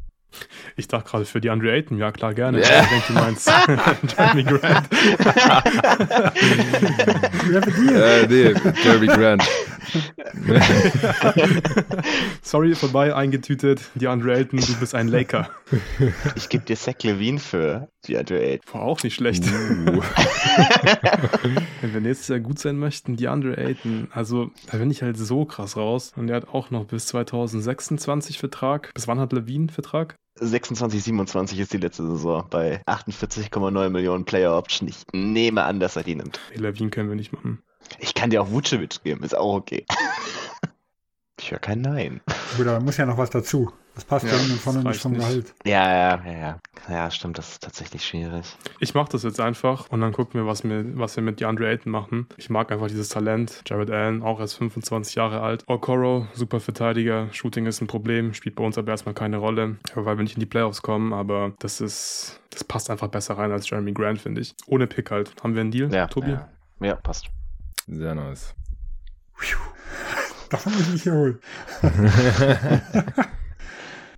Ich dachte gerade für die Andre Ayton, ja klar, gerne. Yeah. Ich denke, du meinst Jeremy Grant. äh, nee, Jeremy Grant. Sorry, vorbei, eingetütet. Die Andre Ayton, du bist ein Laker. Ich gebe dir Zach Levine für die Andre Ayton. War auch nicht schlecht. Uh. Wenn wir nächstes Jahr gut sein möchten, die Andre Ayton, also da bin ich halt so krass raus. Und der hat auch noch bis 2026 Vertrag. Bis wann hat Levine Vertrag? 26, 27 ist die letzte Saison bei 48,9 Millionen Player Option. Ich nehme an, dass er die nimmt. Levine können wir nicht machen. Ich kann dir auch Vucevic geben, ist auch okay. Ich höre kein Nein. Gut, da muss ja noch was dazu. Das passt ja, ja vorne nicht vom Gehalt. Ja, ja, ja, ja. Ja, stimmt, das ist tatsächlich schwierig. Ich mache das jetzt einfach und dann gucken wir, was wir, was wir mit DeAndre Ayton machen. Ich mag einfach dieses Talent. Jared Allen, auch erst 25 Jahre alt. Okoro, super Verteidiger. Shooting ist ein Problem, spielt bei uns aber erstmal keine Rolle, weil wir nicht in die Playoffs kommen, aber das ist, das passt einfach besser rein als Jeremy Grant, finde ich. Ohne Pick halt. Haben wir einen Deal, ja, Tobi? Ja, ja passt. Sehr nice. Davon muss ich mich erholen.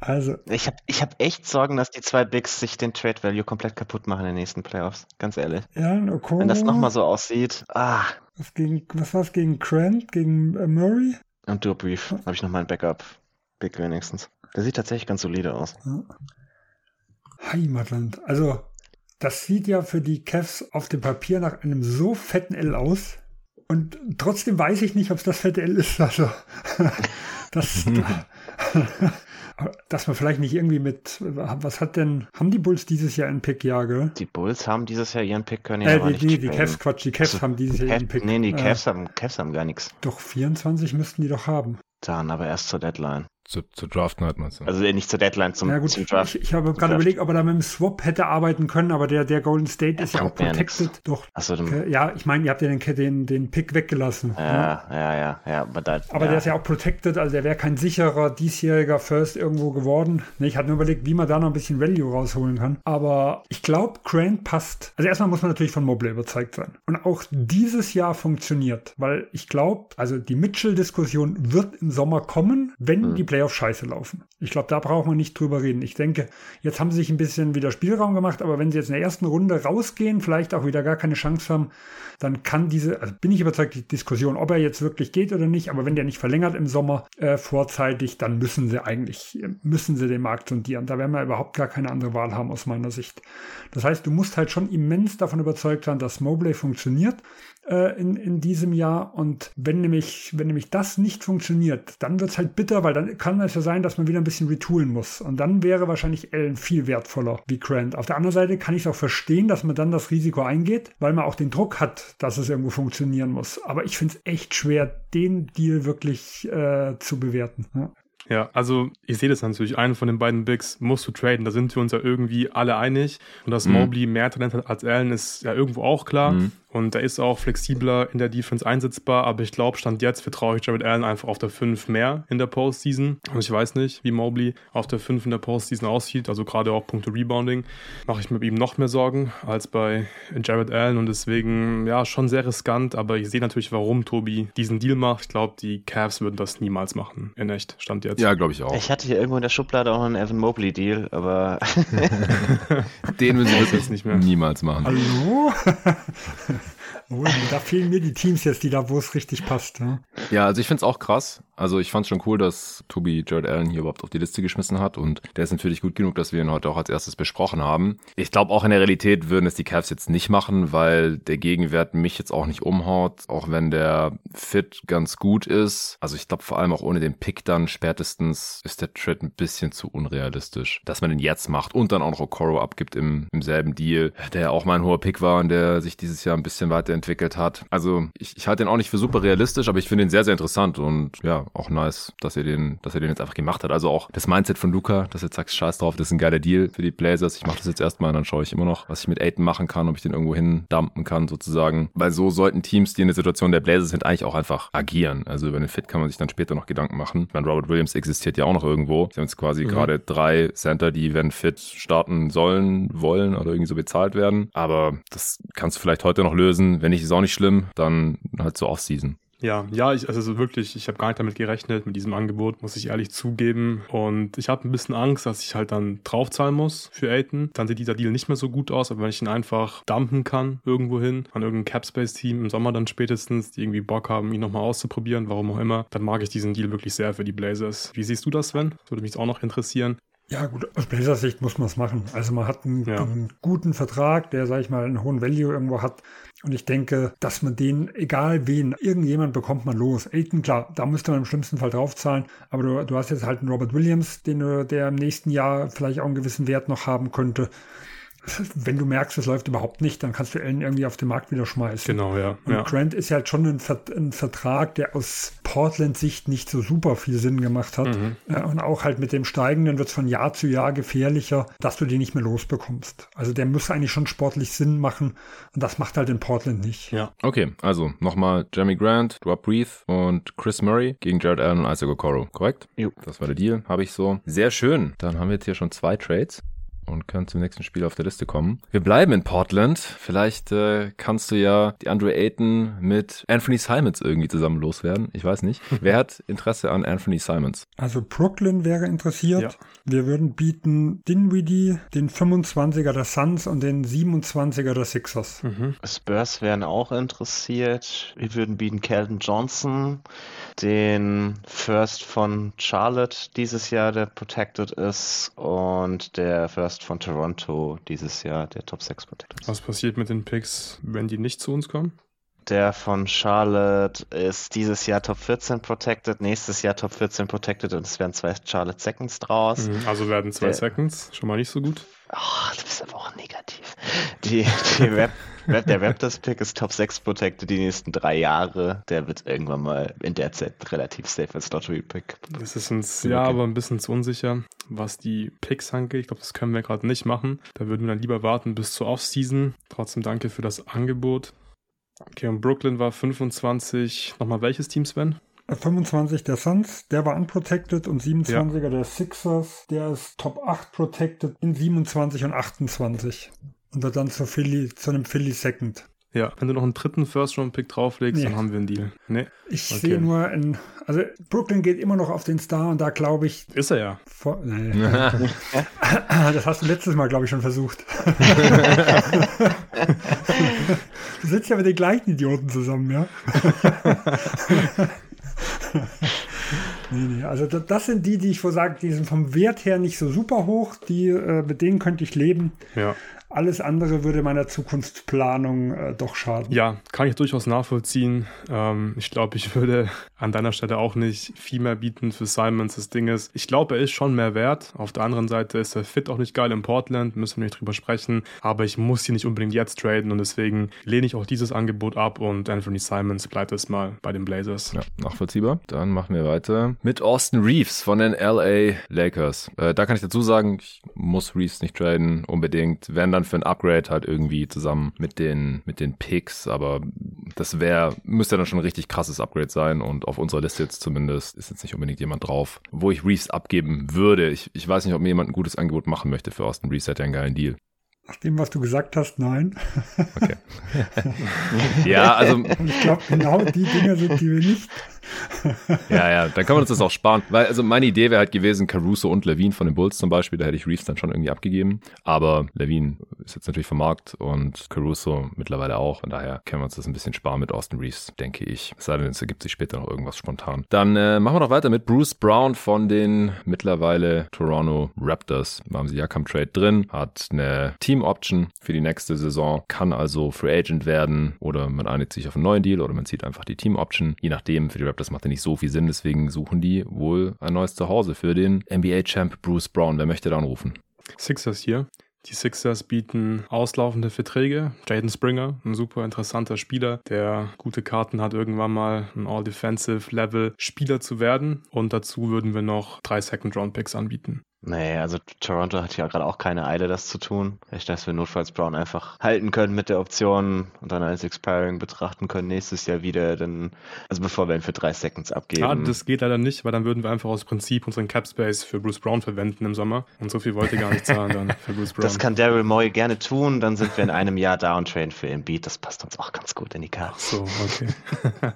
Also. Ich habe ich hab echt Sorgen, dass die zwei Bigs sich den Trade Value komplett kaputt machen in den nächsten Playoffs. Ganz ehrlich. Ja, Okoro. Wenn das nochmal so aussieht. Ah. Was, gegen, was war es gegen Grant? Gegen äh, Murray? Und Durbrief. Habe ich nochmal ein Backup-Big wenigstens. Der sieht tatsächlich ganz solide aus. Ja. Heimatland. Also, das sieht ja für die Cavs auf dem Papier nach einem so fetten L aus. Und trotzdem weiß ich nicht, ob es das fette L ist. Also, das. dass man vielleicht nicht irgendwie mit, was hat denn, haben die Bulls dieses Jahr einen Pick, ja, gell? Die Bulls haben dieses Jahr ihren Pick, können äh, die, die, die Cavs, Quatsch, die Cavs also, haben dieses Jahr ihren Pick. Nee, die Cavs, äh, haben, Cavs haben gar nichts. Doch, 24 müssten die doch haben. Dann aber erst zur Deadline. Zu, zu draften hat man es. Also nicht zur Deadline, zum, ja, gut, zum Draft. Ich, ich habe gerade überlegt, ob er da mit dem Swap hätte arbeiten können, aber der, der Golden State ist ja auch protected. Ja Doch. Achso, ja, ich meine, ihr habt ja den, den, den Pick weggelassen. Ja, ne? ja, ja, ja. Aber, da, aber ja. der ist ja auch protected, also der wäre kein sicherer diesjähriger First irgendwo geworden. Ne, ich hatte nur überlegt, wie man da noch ein bisschen Value rausholen kann. Aber ich glaube, Grant passt. Also erstmal muss man natürlich von Mobley überzeugt sein. Und auch dieses Jahr funktioniert, weil ich glaube, also die Mitchell-Diskussion wird im Sommer kommen, wenn hm. die Playoffs scheiße laufen laufen. Ich glaube, da braucht man nicht drüber reden. Ich denke, jetzt haben sie sich ein bisschen wieder Spielraum gemacht, aber wenn sie jetzt in der ersten Runde rausgehen, vielleicht auch wieder gar keine Chance haben, dann kann diese, also bin ich überzeugt, die Diskussion, ob er jetzt wirklich geht oder nicht, aber wenn der nicht verlängert im Sommer äh, vorzeitig, dann müssen sie eigentlich, müssen sie den Markt sondieren. Da werden wir überhaupt gar keine andere Wahl haben aus meiner Sicht. Das heißt, du musst halt schon immens davon überzeugt sein, dass Mobley funktioniert äh, in, in diesem Jahr. Und wenn nämlich, wenn nämlich das nicht funktioniert, dann wird es halt bitter, weil dann kann es ja sein, dass man wieder ein bisschen retoolen muss. Und dann wäre wahrscheinlich Allen viel wertvoller wie Grant. Auf der anderen Seite kann ich es auch verstehen, dass man dann das Risiko eingeht, weil man auch den Druck hat, dass es irgendwo funktionieren muss. Aber ich finde es echt schwer, den Deal wirklich äh, zu bewerten. Ja. Ja, also ich sehe das natürlich. Einen von den beiden Bigs musst du traden. Da sind wir uns ja irgendwie alle einig. Und dass mhm. Mobley mehr Talent hat als Allen, ist ja irgendwo auch klar. Mhm. Und er ist auch flexibler in der Defense einsetzbar, aber ich glaube, Stand jetzt vertraue ich Jared Allen einfach auf der 5 mehr in der Postseason. Und ich weiß nicht, wie Mobley auf der 5 in der Postseason aussieht, also gerade auch Punkte Rebounding, mache ich mir bei ihm noch mehr Sorgen als bei Jared Allen und deswegen, ja, schon sehr riskant, aber ich sehe natürlich, warum Tobi diesen Deal macht. Ich glaube, die Cavs würden das niemals machen, in echt, Stand jetzt. Ja, glaube ich auch. Ich hatte hier irgendwo in der Schublade auch einen Evan Mobley Deal, aber den würden sie jetzt nicht mehr niemals machen. Hallo? Oh, da fehlen mir die Teams jetzt, die da, wo es richtig passt. Ne? Ja, also ich finde es auch krass. Also ich fand schon cool, dass Tobi Jared Allen hier überhaupt auf die Liste geschmissen hat und der ist natürlich gut genug, dass wir ihn heute auch als erstes besprochen haben. Ich glaube auch in der Realität würden es die Cavs jetzt nicht machen, weil der Gegenwert mich jetzt auch nicht umhaut, auch wenn der Fit ganz gut ist. Also ich glaube vor allem auch ohne den Pick dann spätestens ist der Trade ein bisschen zu unrealistisch, dass man den jetzt macht und dann auch noch Okoro abgibt im, im selben Deal, der auch mal ein hoher Pick war und der sich dieses Jahr ein bisschen weiter entwickelt hat. Also ich, ich halte den auch nicht für super realistisch, aber ich finde ihn sehr, sehr interessant und ja, auch nice, dass er den, dass er den jetzt einfach gemacht hat. Also auch das Mindset von Luca, dass er jetzt sagt, scheiß drauf, das ist ein geiler Deal für die Blazers. Ich mache das jetzt erstmal und dann schaue ich immer noch, was ich mit Aiden machen kann, ob ich den irgendwo hin dumpen kann sozusagen. Weil so sollten Teams, die in der Situation der Blazers sind, eigentlich auch einfach agieren. Also über den Fit kann man sich dann später noch Gedanken machen. Ich meine, Robert Williams existiert ja auch noch irgendwo. Sie haben jetzt quasi mhm. gerade drei Center, die, wenn fit starten sollen, wollen oder irgendwie so bezahlt werden. Aber das kannst du vielleicht heute noch lösen, wenn nicht, ist auch nicht schlimm. Dann halt so Off-Season. Ja, ja, ich, also wirklich, ich habe gar nicht damit gerechnet, mit diesem Angebot, muss ich ehrlich zugeben. Und ich habe ein bisschen Angst, dass ich halt dann draufzahlen muss für Aiden. Dann sieht dieser Deal nicht mehr so gut aus, aber wenn ich ihn einfach dumpen kann, irgendwo hin, an irgendein Capspace-Team im Sommer dann spätestens, die irgendwie Bock haben, ihn nochmal auszuprobieren, warum auch immer, dann mag ich diesen Deal wirklich sehr für die Blazers. Wie siehst du das, Sven? Das würde mich auch noch interessieren. Ja, gut, aus Blazers Sicht muss man es machen. Also man hat einen, ja. einen, guten Vertrag, der, sag ich mal, einen hohen Value irgendwo hat. Und ich denke, dass man den, egal wen, irgendjemand bekommt man los. Aiden, klar, da müsste man im schlimmsten Fall draufzahlen. Aber du, du hast jetzt halt einen Robert Williams, den der im nächsten Jahr vielleicht auch einen gewissen Wert noch haben könnte. Wenn du merkst, es läuft überhaupt nicht, dann kannst du Allen irgendwie auf den Markt wieder schmeißen. Genau, ja. Und ja. Grant ist ja halt schon ein, ein, Vertrag, der aus Portland-Sicht nicht so super viel Sinn gemacht hat. Mhm. Und auch halt mit dem Steigenden wird es von Jahr zu Jahr gefährlicher, dass du den nicht mehr losbekommst. Also der muss eigentlich schon sportlich Sinn machen und das macht halt in Portland nicht. Ja. Okay, also nochmal Jeremy Grant, Rob Breath und Chris Murray gegen Jared Allen und Isaac Okoro, korrekt? Jo. Das war der Deal, habe ich so. Sehr schön. Dann haben wir jetzt hier schon zwei Trades und können zum nächsten Spiel auf der Liste kommen. Wir bleiben in Portland. Vielleicht äh, kannst du ja die Andre Ayton mit Anthony Simons irgendwie zusammen loswerden. Ich weiß nicht. Wer hat Interesse an Anthony Simons? Also Brooklyn wäre interessiert. Ja. Wir würden bieten Dinwiddie, den 25er der Suns und den 27er der Sixers. Mhm. Spurs wären auch interessiert. Wir würden bieten Calvin Johnson, den First von Charlotte dieses Jahr, der protected ist, und der First von Toronto dieses Jahr, der Top 6 protected ist. Was passiert mit den Picks, wenn die nicht zu uns kommen? Der von Charlotte ist dieses Jahr Top 14 protected, nächstes Jahr Top 14 protected und es werden zwei Charlotte Seconds draus. Mhm, also werden zwei der, Seconds, schon mal nicht so gut. Oh, du bist aber auch negativ. Die, die Rap, der Raptors-Pick ist Top 6 protected die nächsten drei Jahre. Der wird irgendwann mal in der Zeit relativ safe als Lottery-Pick. Das ist uns ja okay. aber ein bisschen zu unsicher, was die Picks angeht. Ich glaube, das können wir gerade nicht machen. Da würden wir dann lieber warten bis zur Offseason. Trotzdem danke für das Angebot. Okay, und Brooklyn war 25. Nochmal welches Team, Sven? 25 der Suns, der war unprotected und 27er ja. der Sixers, der ist Top 8 protected in 27 und 28. Und wird dann zu, Philly, zu einem Philly Second. Ja, wenn du noch einen dritten First-Round-Pick drauflegst, nee. dann haben wir einen Deal. Nee. Ich okay. sehe nur, in, also Brooklyn geht immer noch auf den Star und da glaube ich. Ist er ja. Vor, nee. das hast du letztes Mal, glaube ich, schon versucht. du sitzt ja mit den gleichen Idioten zusammen, ja. nee, nee, also das, sind die, die ich vor sage, die sind vom Wert her nicht so super hoch, die, äh, mit denen könnte ich leben. Ja. Alles andere würde meiner Zukunftsplanung äh, doch schaden. Ja, kann ich durchaus nachvollziehen. Ähm, ich glaube, ich würde an deiner Stelle auch nicht viel mehr bieten für Simons. Das Ding ist, ich glaube, er ist schon mehr wert. Auf der anderen Seite ist er fit auch nicht geil in Portland, müssen wir nicht drüber sprechen. Aber ich muss ihn nicht unbedingt jetzt traden und deswegen lehne ich auch dieses Angebot ab und Anthony Simons bleibt es mal bei den Blazers. Ja, nachvollziehbar. Dann machen wir weiter mit Austin Reeves von den LA Lakers. Äh, da kann ich dazu sagen, ich muss Reeves nicht traden, unbedingt. Werden dann für ein Upgrade halt irgendwie zusammen mit den, mit den Picks, aber das wäre, müsste dann schon ein richtig krasses Upgrade sein und auf unserer Liste jetzt zumindest ist jetzt nicht unbedingt jemand drauf, wo ich Reeves abgeben würde. Ich, ich weiß nicht, ob mir jemand ein gutes Angebot machen möchte für Austin Reeves, hat ja einen geilen Deal. Nach dem, was du gesagt hast, nein. Okay. ja, also. ich glaube, genau die Dinge sind, die wir nicht ja, ja, dann kann man uns das auch sparen. Weil, also meine Idee wäre halt gewesen, Caruso und Levine von den Bulls zum Beispiel, da hätte ich Reeves dann schon irgendwie abgegeben. Aber Levine ist jetzt natürlich vom Markt und Caruso mittlerweile auch. Von daher können wir uns das ein bisschen sparen mit Austin Reeves, denke ich. Es sei denn, es ergibt sich später noch irgendwas spontan. Dann äh, machen wir noch weiter mit Bruce Brown von den mittlerweile Toronto Raptors. Da haben sie Jakam Trade drin, hat eine Team Option für die nächste Saison, kann also Free Agent werden oder man einigt sich auf einen neuen Deal oder man zieht einfach die Team Option, je nachdem für die Raptors macht ja nicht so viel Sinn, deswegen suchen die wohl ein neues Zuhause für den NBA-Champ Bruce Brown. Wer möchte da anrufen? Sixers hier. Die Sixers bieten auslaufende Verträge. Jaden Springer, ein super interessanter Spieler, der gute Karten hat, irgendwann mal ein All-Defensive-Level-Spieler zu werden. Und dazu würden wir noch drei Second-Round-Picks anbieten. Nee, also Toronto hat ja gerade auch keine Eile, das zu tun. Ich dass wir notfalls Brown einfach halten können mit der Option und dann als Expiring betrachten können nächstes Jahr wieder, dann, also bevor wir ihn für drei Seconds abgeben. Ja, das geht leider nicht, weil dann würden wir einfach aus Prinzip unseren Cap Space für Bruce Brown verwenden im Sommer. Und so viel wollte gar nicht zahlen dann für Bruce Brown. Das kann Daryl Moy gerne tun, dann sind wir in einem Jahr down train für Embiid. Das passt uns auch ganz gut in die Karte. Ach so, okay.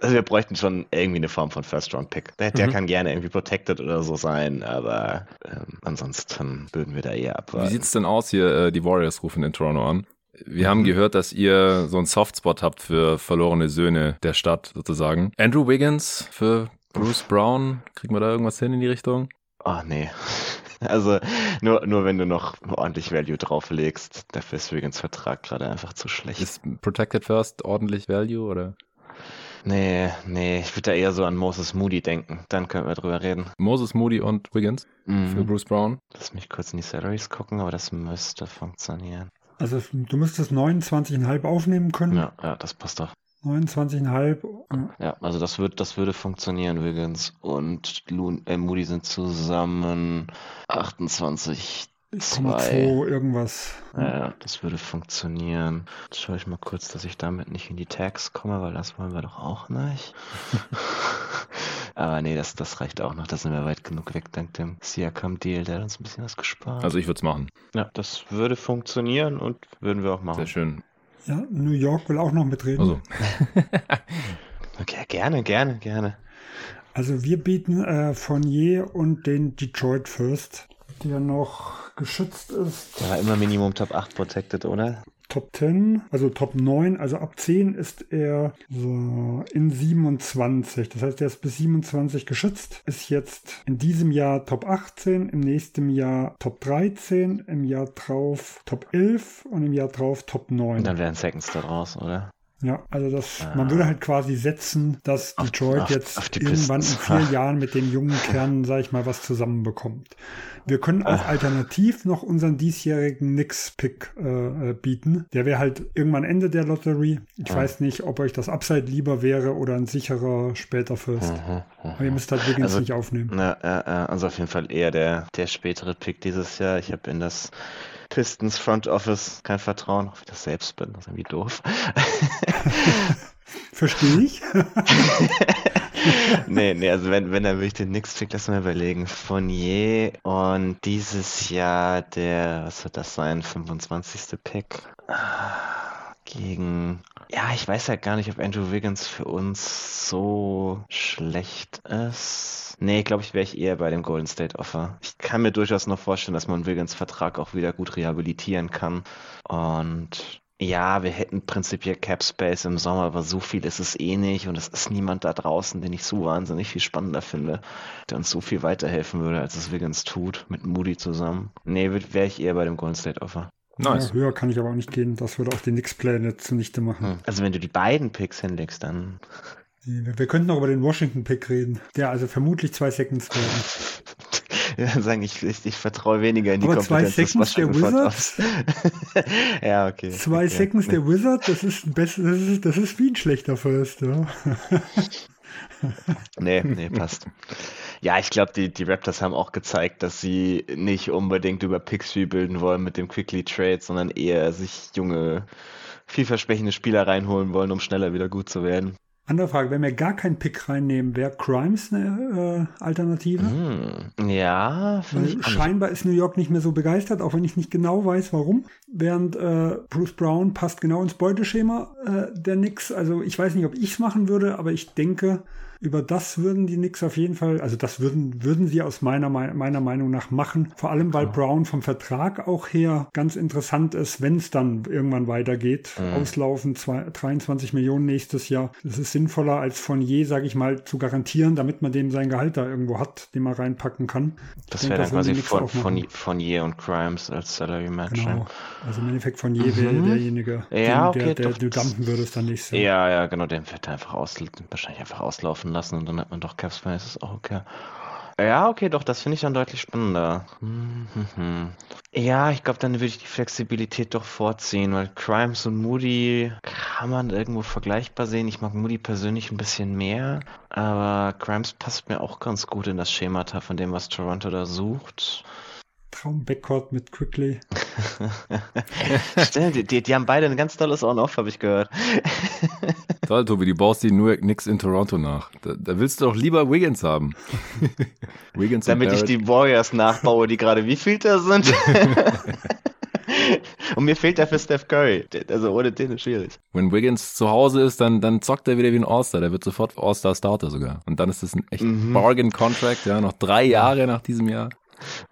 Also wir bräuchten schon irgendwie eine Form von First-Round-Pick. Der, der mhm. kann gerne irgendwie protected oder so sein, aber ähm, ansonsten würden wir da eher abwarten. Wie sieht's denn aus hier? Äh, die Warriors rufen in Toronto an. Wir haben mhm. gehört, dass ihr so einen Softspot habt für verlorene Söhne der Stadt sozusagen. Andrew Wiggins für Bruce Brown. Kriegen wir da irgendwas hin in die Richtung? Ach nee. Also nur, nur wenn du noch ordentlich Value drauflegst, dafür ist Wiggins Vertrag gerade einfach zu schlecht. Ist Protected First ordentlich Value oder? Nee, nee, ich würde da eher so an Moses Moody denken. Dann können wir drüber reden. Moses Moody und Wiggins mhm. für Bruce Brown. Lass mich kurz in die Salaries gucken, aber das müsste funktionieren. Also du müsstest 29,5 aufnehmen können. Ja, ja, das passt doch. 29,5. Ja, also das wird, das würde funktionieren, Wiggins und Loon, äh, Moody sind zusammen 28. 2 irgendwas. Ja, das würde funktionieren. Jetzt schaue ich mal kurz, dass ich damit nicht in die Tags komme, weil das wollen wir doch auch nicht. Aber nee, das, das reicht auch noch. Da sind wir weit genug weg dank dem Siakam-Deal. Der hat uns ein bisschen was gespart. Also ich würde es machen. Ja, das würde funktionieren und würden wir auch machen. Sehr schön. Ja, New York will auch noch mitreden. Also. okay, gerne, gerne, gerne. Also wir bieten äh, Fournier und den Detroit First, der noch geschützt ist. Der war immer Minimum Top 8 protected, oder? Top 10, also Top 9, also ab 10 ist er so in 27. Das heißt, er ist bis 27 geschützt, ist jetzt in diesem Jahr Top 18, im nächsten Jahr Top 13, im Jahr drauf Top 11 und im Jahr drauf Top 9. Und dann wären Seconds daraus, oder? Ja, also das, ah. man würde halt quasi setzen, dass Detroit auf, jetzt auf irgendwann in vier Jahren mit den jungen Kernen, sag ich mal, was zusammenbekommt. Wir können auch ah. alternativ noch unseren diesjährigen Nix-Pick äh, äh, bieten. Der wäre halt irgendwann Ende der Lottery. Ich ah. weiß nicht, ob euch das Upside lieber wäre oder ein sicherer später First. Mhm, mhm, Aber ihr müsst halt wirklich also, nicht aufnehmen. Ja, ja, also auf jeden Fall eher der, der spätere Pick dieses Jahr. Ich habe in das Pistons Front Office kein Vertrauen, auch wie das selbst bin, das ist irgendwie doof. Verstehe ich. nee, nee, also wenn, wenn, dann würde ich den Nix Pick, lass mal überlegen. Fournier und dieses Jahr der, was wird das sein, 25. Pick gegen ja, ich weiß ja gar nicht, ob Andrew Wiggins für uns so schlecht ist. Nee, glaube ich, wäre ich eher bei dem Golden State Offer. Ich kann mir durchaus noch vorstellen, dass man Wiggins Vertrag auch wieder gut rehabilitieren kann. Und ja, wir hätten prinzipiell Cap Space im Sommer, aber so viel ist es eh nicht und es ist niemand da draußen, den ich so wahnsinnig viel spannender finde, der uns so viel weiterhelfen würde, als es Wiggins tut, mit Moody zusammen. Nee, wäre ich eher bei dem Golden State Offer. Nice. Ja, höher kann ich aber auch nicht gehen. Das würde auch den Nix-Pläne zunichte machen. Hm. Also wenn du die beiden Picks hinlegst, dann. Wir, wir könnten noch über den Washington-Pick reden, der also vermutlich zwei Seconds werden. ja, sagen, ich, ich, ich, vertraue weniger in die aber Kompetenz zwei Seconds der Wizards? ja, okay. Zwei okay. Seconds der Wizards, das ist, ein das ist, das ist wie ein schlechter First. Ja. nee, nee, passt. Ja, ich glaube, die, die Raptors haben auch gezeigt, dass sie nicht unbedingt über Picks bilden wollen mit dem Quickly Trade, sondern eher sich junge, vielversprechende Spieler reinholen wollen, um schneller wieder gut zu werden. Andere Frage, wenn wir gar keinen Pick reinnehmen, wäre Crimes eine äh, Alternative? Mm, ja. scheinbar ist New York nicht mehr so begeistert, auch wenn ich nicht genau weiß, warum. Während äh, Bruce Brown passt genau ins Beuteschema äh, der Knicks. Also ich weiß nicht, ob ich es machen würde, aber ich denke, über das würden die Knicks auf jeden Fall, also das würden, würden sie aus meiner, meiner Meinung nach machen. Vor allem, weil Brown vom Vertrag auch her ganz interessant ist, wenn es dann irgendwann weitergeht. Mhm. Auslaufen zwei, 23 Millionen nächstes Jahr. Das ist sinnvoller als von je, sage ich mal, zu garantieren, damit man dem sein Gehalt da irgendwo hat, den man reinpacken kann. Das wäre dann quasi von, von, von je und Crimes als Salary Match. Genau. Also im Endeffekt von je mhm. wäre derjenige, ja, den, okay, der, der, du dumpen würdest dann nicht so. Ja, ja, genau, den wird einfach aus, wahrscheinlich einfach auslaufen laufen lassen und dann hat man doch Cap Space, ist auch okay. Ja, okay, doch, das finde ich dann deutlich spannender. Ja, ich glaube, dann würde ich die Flexibilität doch vorziehen, weil Crimes und Moody kann man irgendwo vergleichbar sehen. Ich mag Moody persönlich ein bisschen mehr, aber Crimes passt mir auch ganz gut in das Schemata von dem, was Toronto da sucht. Traum-Backcourt mit Quickly. Stimmt, die, die, die, haben beide ein ganz tolles On-Off, habe ich gehört. Toll, Tobi, die baust die New York Knicks in Toronto nach. Da, da willst du doch lieber Wiggins haben. Wiggins Damit ich die Warriors nachbaue, die gerade wie viel da sind. Und mir fehlt dafür Steph Curry. Also ohne den ist schwierig. Wenn Wiggins zu Hause ist, dann, dann zockt er wieder wie ein All-Star. Der wird sofort All-Star Starter sogar. Und dann ist das ein echt mhm. Bargain-Contract, ja, noch drei Jahre nach diesem Jahr.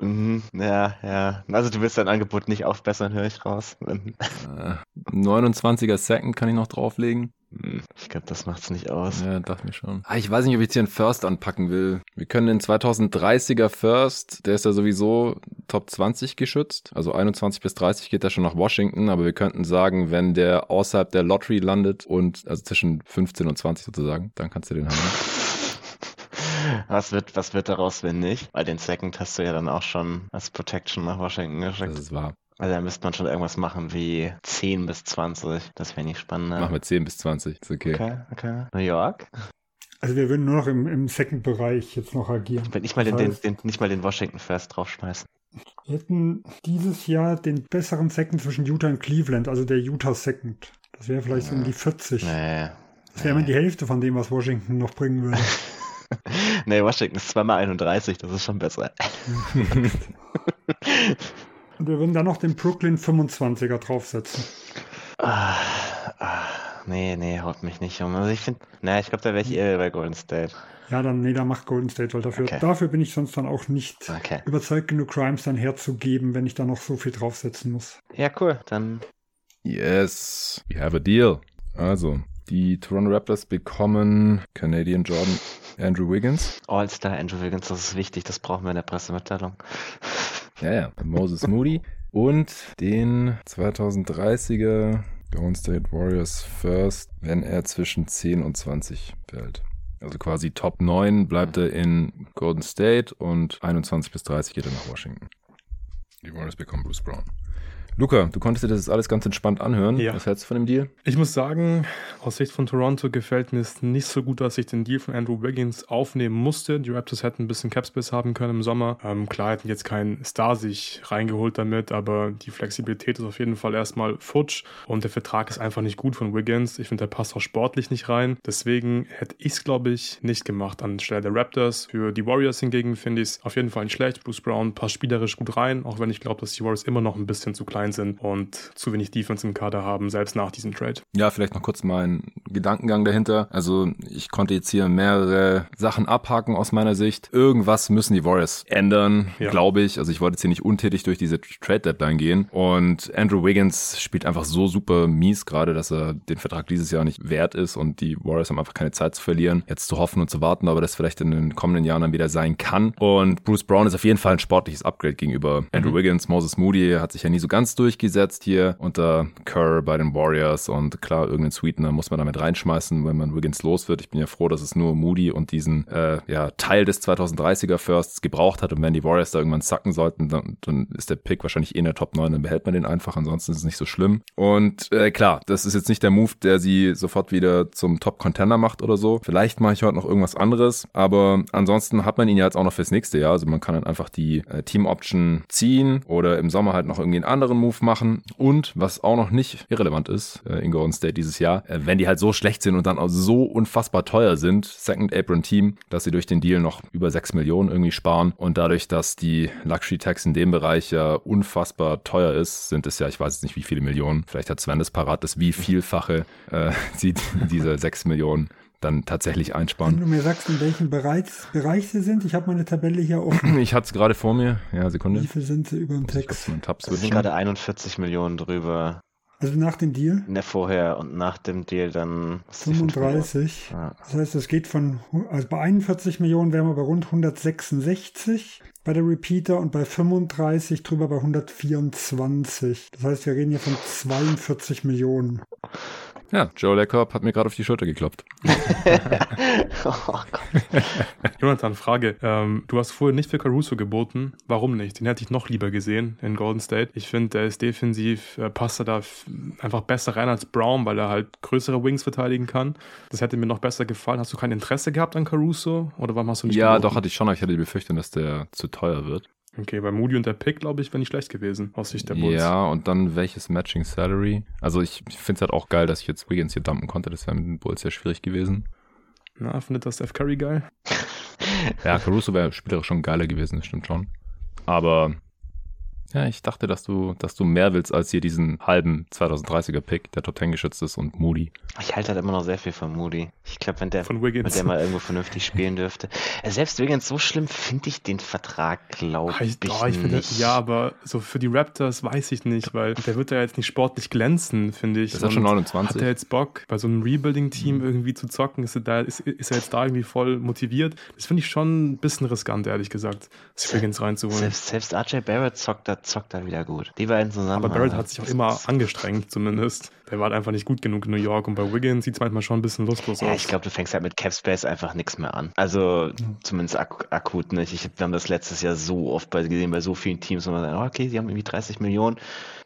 Mhm, ja, ja. Also du willst dein Angebot nicht aufbessern, höre ich raus. äh, 29er Second kann ich noch drauflegen. Hm, ich glaube, das macht's nicht aus. Ja, dachte mir schon. Ah, ich weiß nicht, ob ich jetzt hier einen First anpacken will. Wir können den 2030er First, der ist ja sowieso Top 20 geschützt. Also 21 bis 30 geht er schon nach Washington, aber wir könnten sagen, wenn der außerhalb der Lottery landet und also zwischen 15 und 20 sozusagen, dann kannst du den haben. Was wird, was wird daraus, wenn nicht? Weil den Second hast du ja dann auch schon als Protection nach Washington geschickt. Das ist wahr. Also da müsste man schon irgendwas machen wie 10 bis 20. Das wäre nicht spannend. Machen wir 10 bis 20. Ist okay. Okay, okay. New York? Also wir würden nur noch im, im Second-Bereich jetzt noch agieren. Ich will nicht mal, den, den, den, nicht mal den Washington First draufschmeißen. Wir hätten dieses Jahr den besseren Second zwischen Utah und Cleveland, also der Utah Second. Das wäre vielleicht so um die 40. Nee. Das wäre nee. mal die Hälfte von dem, was Washington noch bringen würde. nee, Washington ist zweimal 31, das ist schon besser. Und wir würden dann noch den Brooklyn 25er draufsetzen. Ah, ah, nee, nee, haut mich nicht um. Also ich finde, naja, ich glaube, da wäre ich eher bei Golden State. Ja, dann, nee, da macht Golden State, weil dafür, okay. dafür bin ich sonst dann auch nicht okay. überzeugt genug, Crimes dann herzugeben, wenn ich da noch so viel draufsetzen muss. Ja, cool, dann. Yes, we have a deal. Also, die Toronto Raptors bekommen Canadian Jordan Andrew Wiggins. All-Star Andrew Wiggins, das ist wichtig, das brauchen wir in der Pressemitteilung. Ja, ja. Moses Moody und den 2030er Golden State Warriors First, wenn er zwischen 10 und 20 fällt. Also quasi Top 9 bleibt er in Golden State und 21 bis 30 geht er nach Washington. Die Warriors bekommen Bruce Brown. Luca, du konntest dir das alles ganz entspannt anhören. Ja. Was hältst du von dem Deal? Ich muss sagen, aus Sicht von Toronto gefällt mir es nicht so gut, dass ich den Deal von Andrew Wiggins aufnehmen musste. Die Raptors hätten ein bisschen Capspace haben können im Sommer. Ähm, klar hätten jetzt keinen Star sich reingeholt damit, aber die Flexibilität ist auf jeden Fall erstmal futsch und der Vertrag ist einfach nicht gut von Wiggins. Ich finde, der passt auch sportlich nicht rein. Deswegen hätte ich es, glaube ich, nicht gemacht anstelle der Raptors. Für die Warriors hingegen finde ich es auf jeden Fall nicht schlecht. Bruce Brown passt spielerisch gut rein, auch wenn ich glaube, dass die Warriors immer noch ein bisschen zu klein klein sind und zu wenig Defense im Kader haben, selbst nach diesem Trade. Ja, vielleicht noch kurz mein Gedankengang dahinter. Also ich konnte jetzt hier mehrere Sachen abhaken aus meiner Sicht. Irgendwas müssen die Warriors ändern, ja. glaube ich. Also ich wollte jetzt hier nicht untätig durch diese Trade Deadline gehen. Und Andrew Wiggins spielt einfach so super mies gerade, dass er den Vertrag dieses Jahr nicht wert ist und die Warriors haben einfach keine Zeit zu verlieren, jetzt zu hoffen und zu warten, aber das vielleicht in den kommenden Jahren dann wieder sein kann. Und Bruce Brown ist auf jeden Fall ein sportliches Upgrade gegenüber Andrew mhm. Wiggins. Moses Moody hat sich ja nie so ganz durchgesetzt hier unter Kerr bei den Warriors und klar, irgendeinen Sweetener muss man damit reinschmeißen, wenn man Wiggins los wird. Ich bin ja froh, dass es nur Moody und diesen äh, ja, Teil des 2030er Firsts gebraucht hat und wenn die Warriors da irgendwann zacken sollten, dann, dann ist der Pick wahrscheinlich eh in der Top 9, dann behält man den einfach, ansonsten ist es nicht so schlimm. Und äh, klar, das ist jetzt nicht der Move, der sie sofort wieder zum Top-Contender macht oder so. Vielleicht mache ich heute noch irgendwas anderes, aber ansonsten hat man ihn ja jetzt auch noch fürs nächste Jahr. Also man kann dann einfach die äh, Team-Option ziehen oder im Sommer halt noch irgendwie einen anderen Move machen. Und was auch noch nicht irrelevant ist äh, in Golden State dieses Jahr, äh, wenn die halt so schlecht sind und dann auch so unfassbar teuer sind, Second Apron Team, dass sie durch den Deal noch über 6 Millionen irgendwie sparen und dadurch, dass die Luxury Tax in dem Bereich ja unfassbar teuer ist, sind es ja, ich weiß jetzt nicht wie viele Millionen, vielleicht hat Sven das parat, das wie vielfache äh, sie diese 6 Millionen dann tatsächlich einsparen. Wenn du mir sagst, in welchem Bereich, Bereich sie sind, ich habe meine Tabelle hier offen. Ich hatte es gerade vor mir. Ja, Sekunde. Wie viel sind sie über dem Text? Ich bin gerade 41 Millionen drüber. Also nach dem Deal? Ne, vorher und nach dem Deal dann 35. Ja. Das heißt, es geht von, also bei 41 Millionen wären wir bei rund 166 bei der Repeater und bei 35 drüber bei 124. Das heißt, wir reden hier von 42 Millionen. Ja, Joe Leckerb hat mir gerade auf die Schulter geklopft. oh Gott. Jonathan, Frage. Ähm, du hast vorher nicht für Caruso geboten. Warum nicht? Den hätte ich noch lieber gesehen in Golden State. Ich finde, der ist defensiv, äh, passt er da einfach besser rein als Brown, weil er halt größere Wings verteidigen kann. Das hätte mir noch besser gefallen. Hast du kein Interesse gehabt an Caruso? Oder warum hast du nicht Ja, geboten? doch, hatte ich schon. Aber ich hatte die Befürchtung, dass der zu teuer wird. Okay, bei Moody und der Pick, glaube ich, wäre nicht schlecht gewesen, aus Sicht der Bulls. Ja, und dann welches Matching Salary? Also ich finde es halt auch geil, dass ich jetzt Wiggins hier dumpen konnte. Das wäre mit den Bulls sehr schwierig gewesen. Na, findet das Steph Curry geil? ja, Caruso wäre spielerisch schon geiler gewesen, das stimmt schon. Aber Ja, ich dachte, dass du, dass du mehr willst als hier diesen halben 2030er Pick, der Top 10 geschützt ist und Moody. Ich halte halt immer noch sehr viel von Moody. Ich glaube, wenn der, von wenn der mal irgendwo vernünftig spielen dürfte. Äh, selbst Wiggins, so schlimm finde ich den Vertrag, glaube ich, ich, oh, ich nicht. Finde, ja, aber so für die Raptors weiß ich nicht, weil der wird ja jetzt nicht sportlich glänzen, finde ich. Das ist schon 29. Hat er jetzt Bock, bei so einem Rebuilding-Team mhm. irgendwie zu zocken? Ist er, da, ist, ist er jetzt da irgendwie voll motiviert? Das finde ich schon ein bisschen riskant, ehrlich gesagt, sich Wiggins reinzuholen. Selbst, selbst RJ Barrett zockt da, zockt da wieder gut. Die beiden zusammen. Aber Barrett hat sich auch immer angestrengt, zumindest. Der war halt einfach nicht gut genug in New York und bei Wiggins sieht es manchmal schon ein bisschen lustlos ja, aus. Ich glaube, du fängst halt mit Capspace einfach nichts mehr an. Also mhm. zumindest ak akut nicht. Ich, wir haben das letztes Jahr so oft bei, gesehen bei so vielen Teams, wo man sagt, oh, okay, sie haben irgendwie 30 Millionen.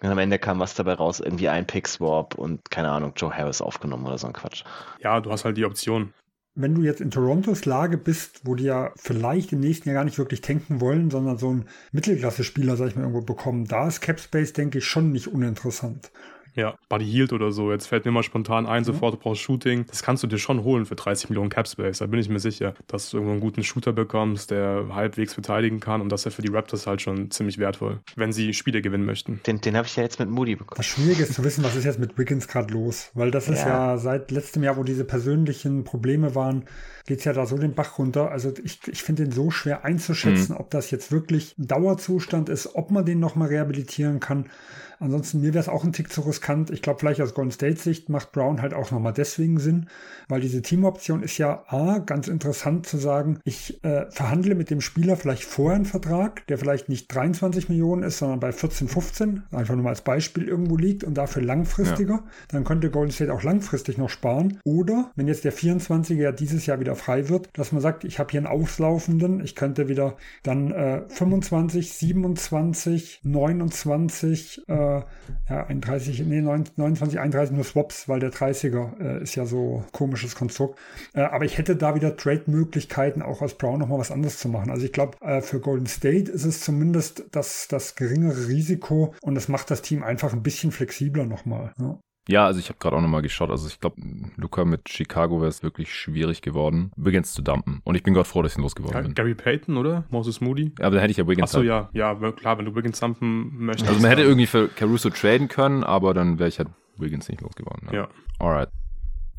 Und am Ende kam was dabei raus, irgendwie ein Pick-Swap und keine Ahnung, Joe Harris aufgenommen oder so ein Quatsch. Ja, du hast halt die Option wenn du jetzt in Torontos Lage bist, wo die ja vielleicht im nächsten Jahr gar nicht wirklich tanken wollen, sondern so einen Mittelklasse-Spieler, sag ich mal, irgendwo bekommen, da ist Capspace, denke ich, schon nicht uninteressant. Ja, Buddy Hield oder so. Jetzt fällt mir mal spontan ein, mhm. sofort, du brauchst Shooting. Das kannst du dir schon holen für 30 Millionen Capspace. Da bin ich mir sicher, dass du irgendwo einen guten Shooter bekommst, der halbwegs verteidigen kann. Und das ist ja für die Raptors halt schon ziemlich wertvoll, wenn sie Spiele gewinnen möchten. Den, den habe ich ja jetzt mit Moody bekommen. Das Schwierige ist zu wissen, was ist jetzt mit Wiggins gerade los. Weil das ist ja. ja seit letztem Jahr, wo diese persönlichen Probleme waren, geht es ja da so den Bach runter. Also ich, ich finde den so schwer einzuschätzen, mhm. ob das jetzt wirklich ein Dauerzustand ist, ob man den nochmal rehabilitieren kann. Ansonsten, mir wäre es auch ein Tick zu riskant. Ich glaube, vielleicht aus Golden State-Sicht macht Brown halt auch nochmal deswegen Sinn, weil diese Teamoption ist ja A, ganz interessant zu sagen, ich äh, verhandle mit dem Spieler vielleicht vorher einen Vertrag, der vielleicht nicht 23 Millionen ist, sondern bei 14, 15, einfach nur mal als Beispiel irgendwo liegt und dafür langfristiger. Ja. Dann könnte Golden State auch langfristig noch sparen. Oder, wenn jetzt der 24er ja dieses Jahr wieder frei wird, dass man sagt, ich habe hier einen auslaufenden, ich könnte wieder dann äh, 25, 27, 29, äh, ja, 31, nee, 29, 31 nur Swaps, weil der 30er äh, ist ja so komisches Konstrukt. Äh, aber ich hätte da wieder Trade-Möglichkeiten, auch aus Brown nochmal was anderes zu machen. Also ich glaube, äh, für Golden State ist es zumindest das, das geringere Risiko und es macht das Team einfach ein bisschen flexibler nochmal. Ja. Ja, also ich habe gerade auch nochmal geschaut. Also ich glaube, Luca mit Chicago wäre es wirklich schwierig geworden, Wiggins zu dumpen. Und ich bin Gott froh, dass ich ihn losgeworden ja, bin. Gary Payton, oder? Moses Moody? Ja, aber dann hätte ich ja Wiggins. Achso, ja, ja, klar, wenn du Wiggins dumpen möchtest. Also man hätte irgendwie für Caruso traden können, aber dann wäre ich halt Wiggins nicht losgeworden. Ja. ja. Alright.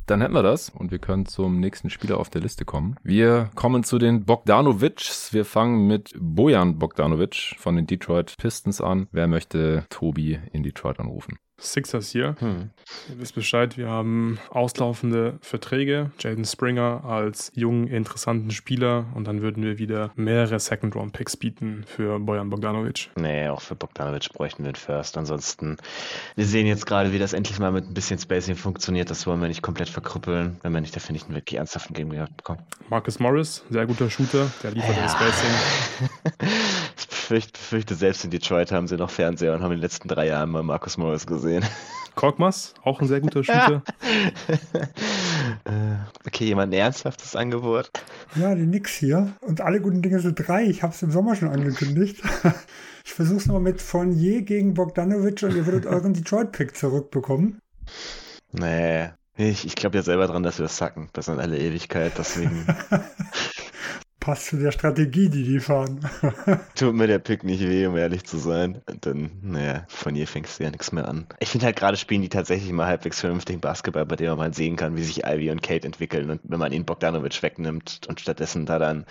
Dann hätten wir das und wir können zum nächsten Spieler auf der Liste kommen. Wir kommen zu den Bogdanovics. Wir fangen mit Bojan Bogdanovic von den Detroit Pistons an. Wer möchte Tobi in Detroit anrufen? Sixers hier. Hm. Ihr wisst Bescheid, wir haben auslaufende Verträge. Jaden Springer als jungen, interessanten Spieler und dann würden wir wieder mehrere Second-Round-Picks bieten für Bojan Bogdanovic. Nee, auch für Bogdanovic bräuchten wir einen First. Ansonsten, wir sehen jetzt gerade, wie das endlich mal mit ein bisschen Spacing funktioniert. Das wollen wir nicht komplett verkrüppeln, wenn wir nicht dafür nicht einen wirklich ernsthaften Game bekommen. Marcus Morris, sehr guter Shooter, der liefert ja. Spacing. ich befürchte, befürchte, selbst in Detroit haben sie noch Fernseher und haben in den letzten drei Jahren mal Marcus Morris gesehen gesehen. Korkmas, auch ein sehr guter Shooter. Äh, okay, jemand ein ernsthaftes Angebot. Ja, die Nix hier. Und alle guten Dinge sind drei. Ich habe es im Sommer schon angekündigt. Ich versuche es nochmal mit Fournier gegen Bogdanovic und ihr würdet euren Detroit-Pick zurückbekommen. Nee, ich, ich glaube ja selber dran, dass wir das sacken. Das sind alle Ewigkeit, deswegen. passt zu der Strategie, die die fahren. Tut mir der Pick nicht weh, um ehrlich zu sein. Und dann, naja, von hier fängst du ja nichts mehr an. Ich finde halt gerade spielen die tatsächlich mal halbwegs vernünftigen Basketball, bei dem man mal sehen kann, wie sich Ivy und Kate entwickeln. Und wenn man ihn Bogdanovic wegnimmt und stattdessen da dann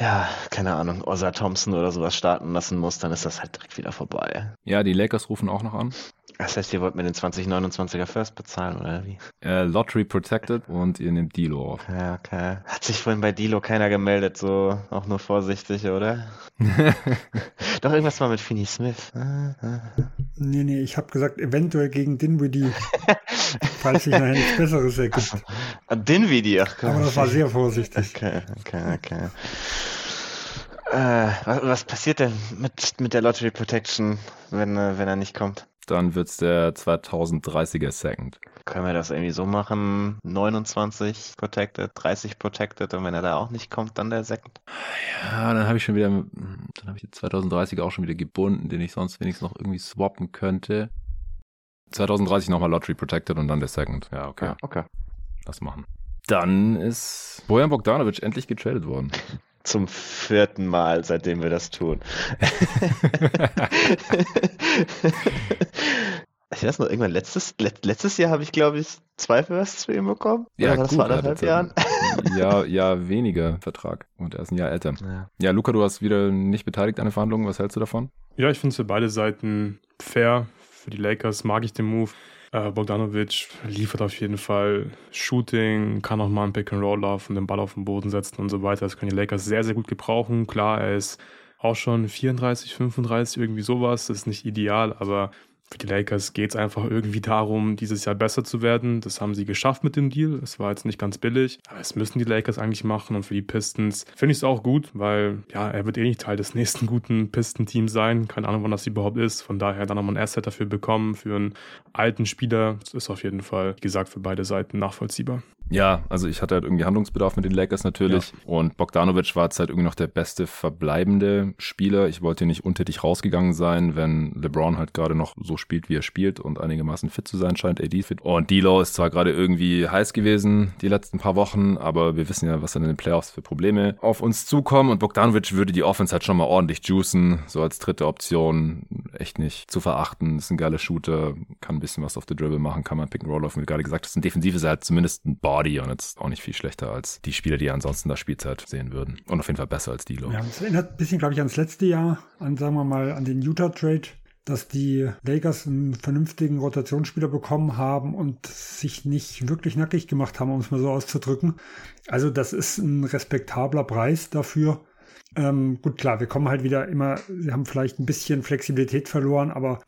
ja, keine Ahnung, Osa Thompson oder sowas starten lassen muss, dann ist das halt direkt wieder vorbei. Ja, die Lakers rufen auch noch an. Das heißt, ihr wollt mir den 2029er First bezahlen, oder wie? Äh, Lottery Protected und ihr nehmt Dilo auf. Ja, okay. Hat sich vorhin bei Dilo keiner gemeldet, so auch nur vorsichtig, oder? Doch irgendwas mal mit Finney Smith. nee, nee, ich habe gesagt, eventuell gegen Dinwiddie, falls sich nachher nichts Besseres ergibt. Dinwiddie, ach Gott. Aber das war sehr vorsichtig. Okay, okay, okay. Äh, was, was, passiert denn mit, mit der Lottery Protection, wenn, äh, wenn er nicht kommt? Dann wird es der 2030er Second. Können wir das irgendwie so machen? 29 Protected, 30 Protected und wenn er da auch nicht kommt, dann der Second? Ja, dann habe ich schon wieder, dann habe ich den 2030er auch schon wieder gebunden, den ich sonst wenigstens noch irgendwie swappen könnte. 2030 nochmal Lottery Protected und dann der Second. Ja, okay. Ja, okay. Lass machen. Dann ist Bojan Bogdanovic endlich getradet worden. zum vierten Mal, seitdem wir das tun. ich weiß noch, irgendwann letztes, let, letztes Jahr habe ich, glaube ich, zwei Firsts für ihn bekommen. Ja, Oder das gut, vor anderthalb Jahren. Ja, ja, weniger Vertrag und er ist ein Jahr älter. Ja. ja, Luca, du hast wieder nicht beteiligt an den Verhandlungen. Was hältst du davon? Ja, ich finde es für beide Seiten fair. Für die Lakers mag ich den Move. Äh, Bogdanovic liefert auf jeden Fall Shooting, kann auch mal ein Pick and Roll laufen, den Ball auf den Boden setzen und so weiter. Das können die Lakers sehr, sehr gut gebrauchen. Klar, er ist auch schon 34, 35, irgendwie sowas. Das ist nicht ideal, aber für die Lakers geht es einfach irgendwie darum, dieses Jahr besser zu werden. Das haben sie geschafft mit dem Deal. Es war jetzt nicht ganz billig, aber es müssen die Lakers eigentlich machen. Und für die Pistons finde ich es auch gut, weil ja, er wird eh nicht Teil des nächsten guten Piston-Teams sein. Keine Ahnung, wann das überhaupt ist. Von daher dann nochmal ein Asset dafür bekommen, für einen alten Spieler. Das ist auf jeden Fall, wie gesagt, für beide Seiten nachvollziehbar. Ja, also ich hatte halt irgendwie Handlungsbedarf mit den Lakers natürlich. Ja. Und Bogdanovic war jetzt halt irgendwie noch der beste verbleibende Spieler. Ich wollte nicht untätig rausgegangen sein, wenn LeBron halt gerade noch so spielt, wie er spielt und einigermaßen fit zu sein scheint, AD fit. Und D'Lo ist zwar gerade irgendwie heiß gewesen die letzten paar Wochen, aber wir wissen ja, was dann in den Playoffs für Probleme auf uns zukommen. Und Bogdanovic würde die Offense halt schon mal ordentlich juicen, so als dritte Option. Echt nicht zu verachten. Ist ein geiler Shooter, kann ein bisschen was auf der Dribble machen, kann man Pick and Roll laufen, wie gerade gesagt hast. Und defensiv ist er halt zumindest ein Ball Body und jetzt auch nicht viel schlechter als die Spieler, die ansonsten da Spielzeit sehen würden. Und auf jeden Fall besser als Dilo. Ja, das erinnert ein bisschen, glaube ich, ans letzte Jahr, an, sagen wir mal, an den Utah-Trade dass die Lakers einen vernünftigen Rotationsspieler bekommen haben und sich nicht wirklich nackig gemacht haben, um es mal so auszudrücken. Also das ist ein respektabler Preis dafür. Ähm, gut, klar, wir kommen halt wieder immer, wir haben vielleicht ein bisschen Flexibilität verloren, aber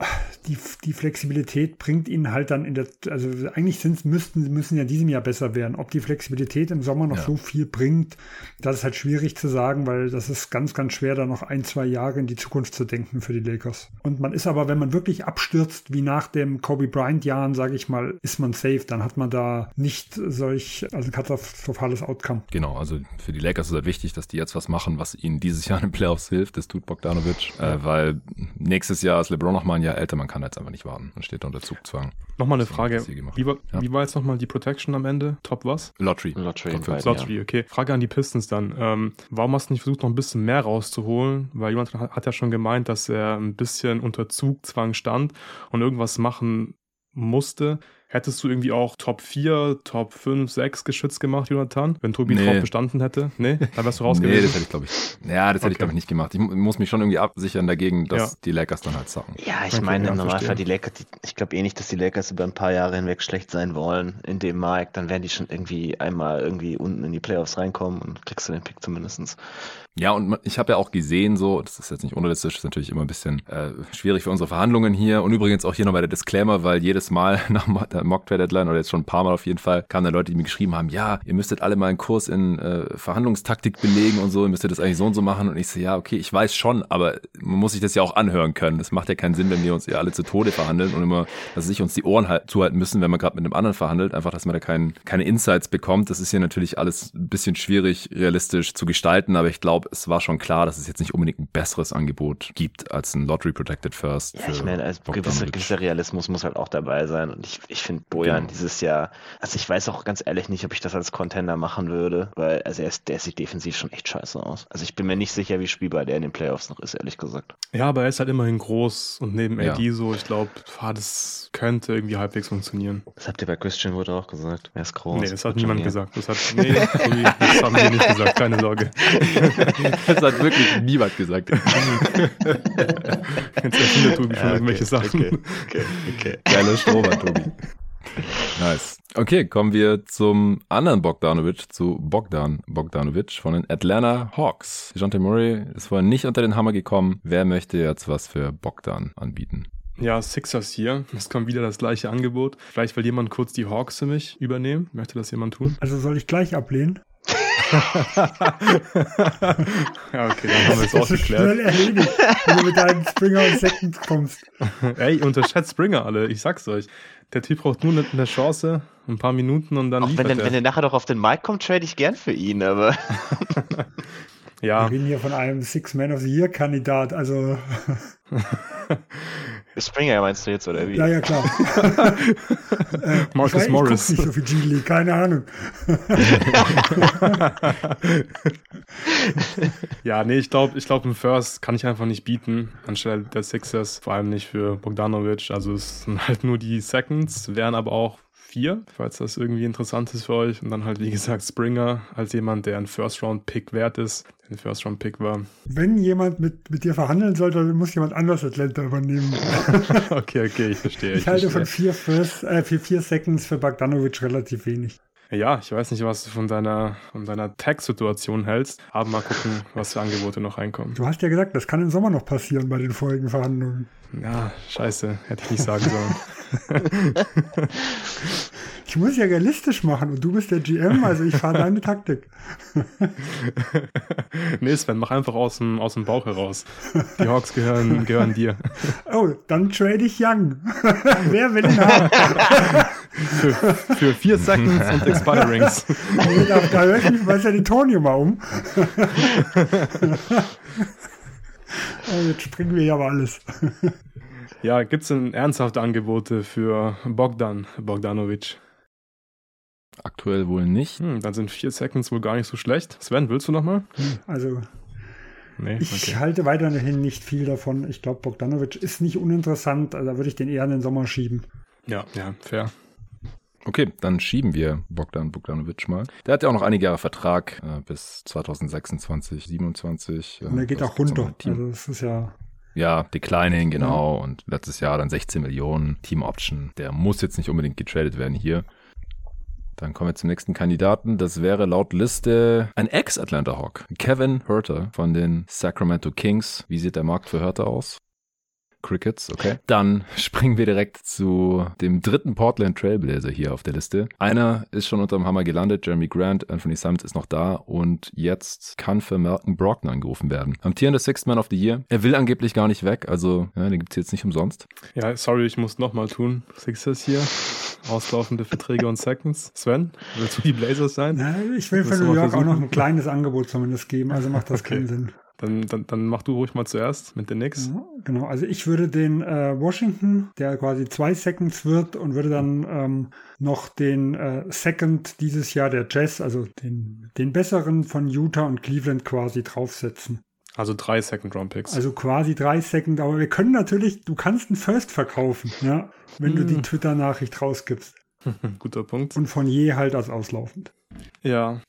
die, die Flexibilität bringt ihnen halt dann in der, also eigentlich sind, müssten, müssen ja diesem Jahr besser werden. Ob die Flexibilität im Sommer noch ja. so viel bringt, das ist halt schwierig zu sagen, weil das ist ganz, ganz schwer, da noch ein, zwei Jahre in die Zukunft zu denken für die Lakers. Und man ist aber, wenn man wirklich abstürzt, wie nach dem Kobe Bryant Jahren, sage ich mal, ist man safe. Dann hat man da nicht solch, also ein katastrophales Outcome. Genau, also für die Lakers ist halt wichtig, dass die jetzt was machen, was ihnen dieses Jahr in den Playoffs hilft. Das tut Bogdanovic, äh, weil nächstes Jahr ist LeBron noch mal ein Jahr älter. Man kann jetzt einfach nicht warten. Man steht unter Zugzwang. Nochmal eine Frage. Wie war, ja. wie war jetzt nochmal die Protection am Ende? Top was? Lottery. Lottery. Top Lottery, ja. okay. Frage an die Pistons dann. Ähm, warum hast du nicht versucht, noch ein bisschen mehr rauszuholen? Weil jemand hat ja schon gemeint, dass er ein bisschen unter Zugzwang stand und irgendwas machen musste. Hättest du irgendwie auch Top 4, Top 5, 6 geschützt gemacht, Jonathan, wenn Tobi nee. drauf bestanden hätte? Nee, da wärst du raus Nee, das hätte ich, glaube ich. Ja, das hätte okay. ich, glaube ich, nicht gemacht. Ich muss mich schon irgendwie absichern dagegen, dass ja. die Lakers dann halt sagen. Ja, ich okay, meine, im Normalfall die Lakers, die, ich glaube eh nicht, dass die Lakers über ein paar Jahre hinweg schlecht sein wollen in dem Markt. Dann werden die schon irgendwie einmal irgendwie unten in die Playoffs reinkommen und kriegst du den Pick zumindest. Ja, und ich habe ja auch gesehen, so, das ist jetzt nicht unrealistisch, ist natürlich immer ein bisschen äh, schwierig für unsere Verhandlungen hier. Und übrigens auch hier nochmal der Disclaimer, weil jedes Mal nach der Mock Trade Deadline oder jetzt schon ein paar Mal auf jeden Fall kamen da Leute, die mir geschrieben haben, ja, ihr müsstet alle mal einen Kurs in äh, Verhandlungstaktik belegen und so, ihr müsstet das eigentlich so und so machen. Und ich so, ja, okay, ich weiß schon, aber man muss sich das ja auch anhören können. Das macht ja keinen Sinn, wenn wir uns ja alle zu Tode verhandeln und immer, dass sich uns die Ohren halt, zuhalten müssen, wenn man gerade mit einem anderen verhandelt, einfach, dass man da kein, keine Insights bekommt. Das ist hier natürlich alles ein bisschen schwierig realistisch zu gestalten, aber ich glaube, es war schon klar, klar, dass es jetzt nicht unbedingt ein besseres Angebot gibt als ein Lottery Protected First. Ja, ich meine, als gewisser, gewisser Realismus muss halt auch dabei sein. Und ich, ich finde Bojan genau. dieses Jahr, also ich weiß auch ganz ehrlich nicht, ob ich das als Contender machen würde, weil also er ist, der sieht defensiv schon echt scheiße aus. Also ich bin mir nicht sicher, wie spielbar der in den Playoffs noch ist, ehrlich gesagt. Ja, aber er ist halt immerhin groß und neben ja. AD so, ich glaube, das könnte irgendwie halbwegs funktionieren. Das habt ihr bei Christian Wood auch gesagt. Er ist groß. Nee, das hat niemand gesagt. Das hat, nee, das haben wir nicht gesagt, keine Sorge. das hat wirklich niemand gesagt. Jetzt erfindet Tobi schon ja, okay, irgendwelche Sachen. Okay, okay, okay. Geiler Stromer, Tobi. Nice. Okay, kommen wir zum anderen Bogdanovic, zu Bogdan Bogdanovic von den Atlanta Hawks. Jante Murray ist vorher nicht unter den Hammer gekommen. Wer möchte jetzt was für Bogdan anbieten? Ja, Sixers hier. Es kommt wieder das gleiche Angebot. Vielleicht will jemand kurz die Hawks für mich übernehmen. Möchte das jemand tun? Also soll ich gleich ablehnen? Ja, okay, dann haben wir es auch geklärt. Schnell erledigt, wenn du mit deinem Springer und Second kommst. Ey, unterschätzt Springer alle, ich sag's euch. Der Typ braucht nur eine Chance, ein paar Minuten und dann Auch wenn, er. wenn er nachher doch auf den Mike kommt, trade ich gern für ihn, aber... ja. Wir reden hier von einem Six-Man of the Year-Kandidat, also... Springer meinst du jetzt, oder wie? Ja, ja, klar. äh, Marcus ich Morris. Ich nicht so viel G-League, keine Ahnung. ja, nee, ich glaube, ich glaub, im First kann ich einfach nicht bieten, anstelle der Sixers, vor allem nicht für Bogdanovic. Also es sind halt nur die Seconds, wären aber auch vier, falls das irgendwie interessant ist für euch. Und dann halt, wie gesagt, Springer als jemand, der ein First-Round-Pick wert ist, ein First-Round-Pick war. Wenn jemand mit, mit dir verhandeln sollte, dann muss jemand anders Atlanta übernehmen. okay, okay, ich verstehe. Ich, ich halte verstehe. von vier, First, äh, für vier Seconds für Bogdanovic relativ wenig. Ja, ich weiß nicht, was du von deiner, von deiner Tag-Situation hältst, aber mal gucken, was für Angebote noch reinkommen. Du hast ja gesagt, das kann im Sommer noch passieren bei den vorigen Verhandlungen. Ja, scheiße, hätte ich nicht sagen sollen. ich muss ja realistisch machen und du bist der GM, also ich fahre deine Taktik. nee, Sven, mach einfach aus dem, aus dem Bauch heraus. Die Hawks gehören, gehören dir. Oh, dann trade ich Young. Wer will ihn haben? Für, für vier Seconds und Expirings. da, da höre ich mich bei San Antonio mal um. Oh, jetzt springen wir ja aber alles. ja, gibt es denn ernsthafte Angebote für Bogdan Bogdanovic? Aktuell wohl nicht. Hm, dann sind vier Seconds wohl gar nicht so schlecht. Sven, willst du nochmal? Hm, also, nee, ich okay. halte weiterhin nicht viel davon. Ich glaube, Bogdanovic ist nicht uninteressant. Also, da würde ich den eher in den Sommer schieben. Ja, ja, fair. Okay, dann schieben wir Bogdan Bogdanovic mal. Der hat ja auch noch einige Jahre Vertrag äh, bis 2026, 27. Äh, Und er geht auch runter. Also das ist ja ja, Declining, genau. Ja. Und letztes Jahr dann 16 Millionen Team Option. Der muss jetzt nicht unbedingt getradet werden hier. Dann kommen wir zum nächsten Kandidaten. Das wäre laut Liste ein Ex-Atlanta Hawk. Kevin Herter von den Sacramento Kings. Wie sieht der Markt für Herter aus? Crickets, okay. Dann springen wir direkt zu dem dritten Portland Trailblazer hier auf der Liste. Einer ist schon unterm Hammer gelandet, Jeremy Grant, Anthony Simons ist noch da und jetzt kann für Malcolm Brockner angerufen werden. Amtierender Sixth Man of the Year. Er will angeblich gar nicht weg, also ja, den gibt's jetzt nicht umsonst. Ja, sorry, ich muss nochmal tun. Sixers hier. Auslaufende Verträge und Seconds. Sven, willst du die Blazers sein? Ja, ich will für New York auch noch ein kleines Angebot zumindest geben, also macht das okay. keinen Sinn. Dann, dann, dann mach du ruhig mal zuerst mit den Knicks. Genau, also ich würde den äh, Washington, der quasi zwei Seconds wird und würde dann ähm, noch den äh, Second dieses Jahr der Jazz, also den, den besseren von Utah und Cleveland quasi draufsetzen. Also drei Second-Round-Picks. Also quasi drei Second, aber wir können natürlich, du kannst einen First verkaufen, ja, wenn du die hm. Twitter-Nachricht rausgibst. Guter Punkt. Und von je halt als auslaufend. Ja,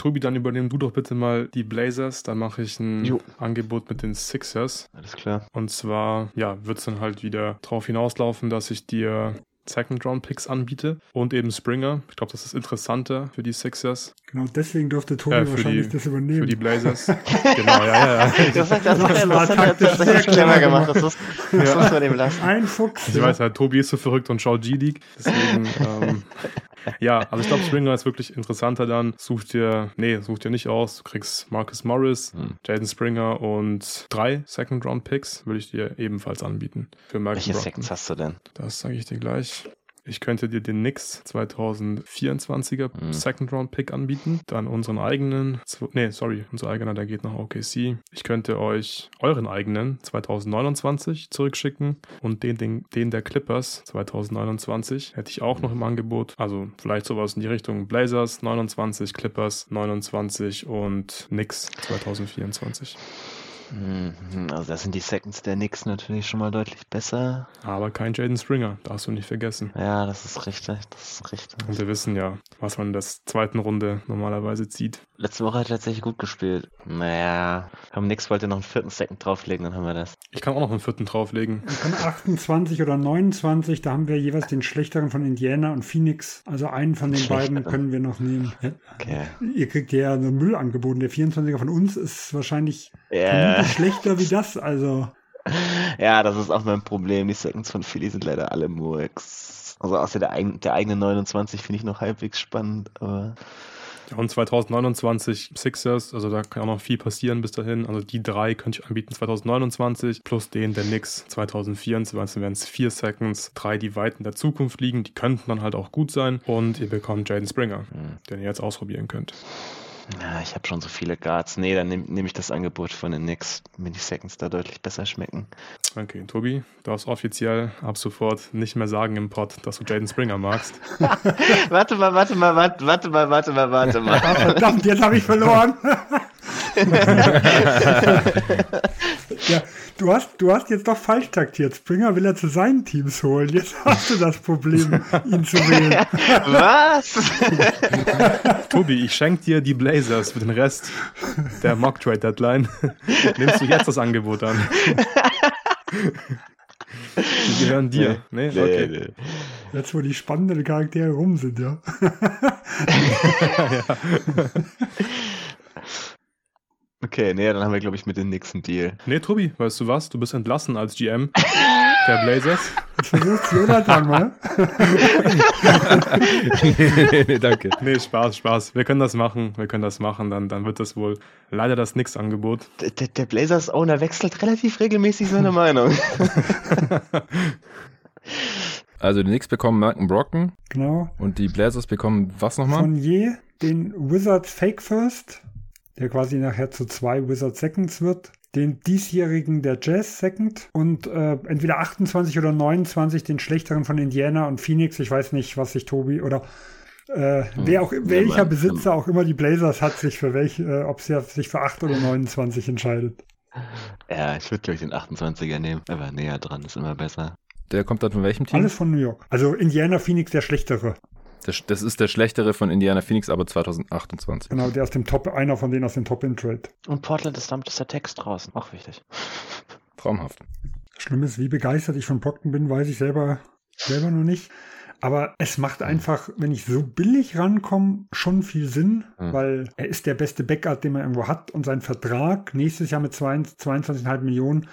Tobi, dann übernehmen du doch bitte mal die Blazers. Dann mache ich ein jo. Angebot mit den Sixers. Alles klar. Und zwar, ja, wird es dann halt wieder darauf hinauslaufen, dass ich dir Second-Round-Picks anbiete und eben Springer. Ich glaube, das ist interessanter für die Sixers. Genau, deswegen durfte Tobi äh, wahrscheinlich die, das übernehmen. Für die Blazers. genau, ja, ja, ja. Das, hat, das, das, das, hat, das, das hat clever gemacht. Das, ist, das ja. muss man dem lassen. Ein Fuchs. Ich ja. weiß halt, Tobi ist so verrückt und schaut G-League. Deswegen, ähm, ja, also ich glaube, Springer ist wirklich interessanter dann. Such dir, nee, such dir nicht aus. Du kriegst Marcus Morris, hm. Jaden Springer und drei Second-Round-Picks würde ich dir ebenfalls anbieten. Für Welche Seconds hast du denn? Das sage ich dir gleich. Ich könnte dir den Knicks 2024er mhm. Second Round Pick anbieten. Dann unseren eigenen, nee, sorry, unser eigener, der geht nach OKC. Ich könnte euch euren eigenen 2029 zurückschicken und den, den, den der Clippers 2029 hätte ich auch noch im Angebot. Also vielleicht sowas in die Richtung Blazers 29, Clippers 29 und Knicks 2024. Mhm, also da sind die Seconds der Knicks natürlich schon mal deutlich besser. Aber kein Jaden Springer, darfst du nicht vergessen. Ja, das ist richtig, das ist richtig. Und wir wissen ja, was man in der zweiten Runde normalerweise zieht. Letzte Woche hat er tatsächlich gut gespielt. Naja, haben Knicks wollte noch einen vierten Second drauflegen, dann haben wir das. Ich kann auch noch einen vierten drauflegen. Ich kann 28 oder 29, da haben wir jeweils den schlechteren von Indiana und Phoenix. Also einen von den beiden können wir noch nehmen. Okay. Ihr kriegt ja ein Müll angeboten. Der 24er von uns ist wahrscheinlich yeah. schlechter wie das. Also. Ja, das ist auch mein Problem. Die Seconds von Philly sind leider alle Murks. Also außer der, der eigene 29 finde ich noch halbwegs spannend, aber. Ja, und 2029 Sixers, also da kann auch noch viel passieren bis dahin. Also die drei könnte ich anbieten 2029 plus den der Knicks 2024 wären es vier Seconds, drei, die weit in der Zukunft liegen, die könnten dann halt auch gut sein und ihr bekommt Jaden Springer, mhm. den ihr jetzt ausprobieren könnt. Ja, ich habe schon so viele Guards. Nee, dann nehme nehm ich das Angebot von den Knicks. Mir die Seconds da deutlich besser schmecken. Okay, Tobi, du darfst offiziell ab sofort nicht mehr sagen im Pod, dass du Jaden Springer magst. warte mal, warte mal, warte, warte mal, warte mal, warte mal. verdammt, jetzt habe ich verloren. ja, du hast, du hast jetzt doch falsch taktiert. Springer will er zu seinen Teams holen. Jetzt hast du das Problem, ihn zu wählen. Was? Tobi, ich schenke dir die Blazers für den Rest der Mock Trade Deadline. Nimmst du jetzt das Angebot an? Die gehören dir. Nee, nee, okay. nee. Jetzt, wo die spannenden Charaktere rum sind, ja. ja. Okay, nee, dann haben wir, glaube ich, mit dem nächsten Deal. Nee, Tobi, weißt du was? Du bist entlassen als GM der Blazers. Versuch's Jonathan mal. nee, nee, danke. Nee, Spaß, Spaß. Wir können das machen. Wir können das machen. Dann, dann wird das wohl leider das Nix-Angebot. Der, der Blazers-Owner wechselt relativ regelmäßig seine Meinung. Also die Knicks bekommen Malcolm Brocken. Genau. Und die Blazers bekommen was nochmal? Von je den Wizards Fake First der quasi nachher zu zwei Wizard Seconds wird. Den diesjährigen der Jazz Second und äh, entweder 28 oder 29 den schlechteren von Indiana und Phoenix. Ich weiß nicht, was sich Tobi oder äh, hm. wer auch, welcher ja, Besitzer auch immer die Blazers hat, sich für welche, äh, ob sie sich für 8 oder 29 entscheidet. Ja, ich würde, glaube ich, den 28er nehmen, aber näher dran ist immer besser. Der kommt dann von welchem Team? Alles von New York. Also Indiana Phoenix der schlechtere. Das, das, ist der schlechtere von Indiana Phoenix, aber 2028. Genau, der aus dem Top, einer von denen aus dem Top-In-Trade. Und Portland ist damit ist der Text draußen. Auch wichtig. Traumhaft. Schlimm ist, wie begeistert ich von Brockton bin, weiß ich selber, selber noch nicht. Aber es macht einfach, wenn ich so billig rankomme, schon viel Sinn, mhm. weil er ist der beste Backup, den man irgendwo hat und sein Vertrag nächstes Jahr mit 22,5 Millionen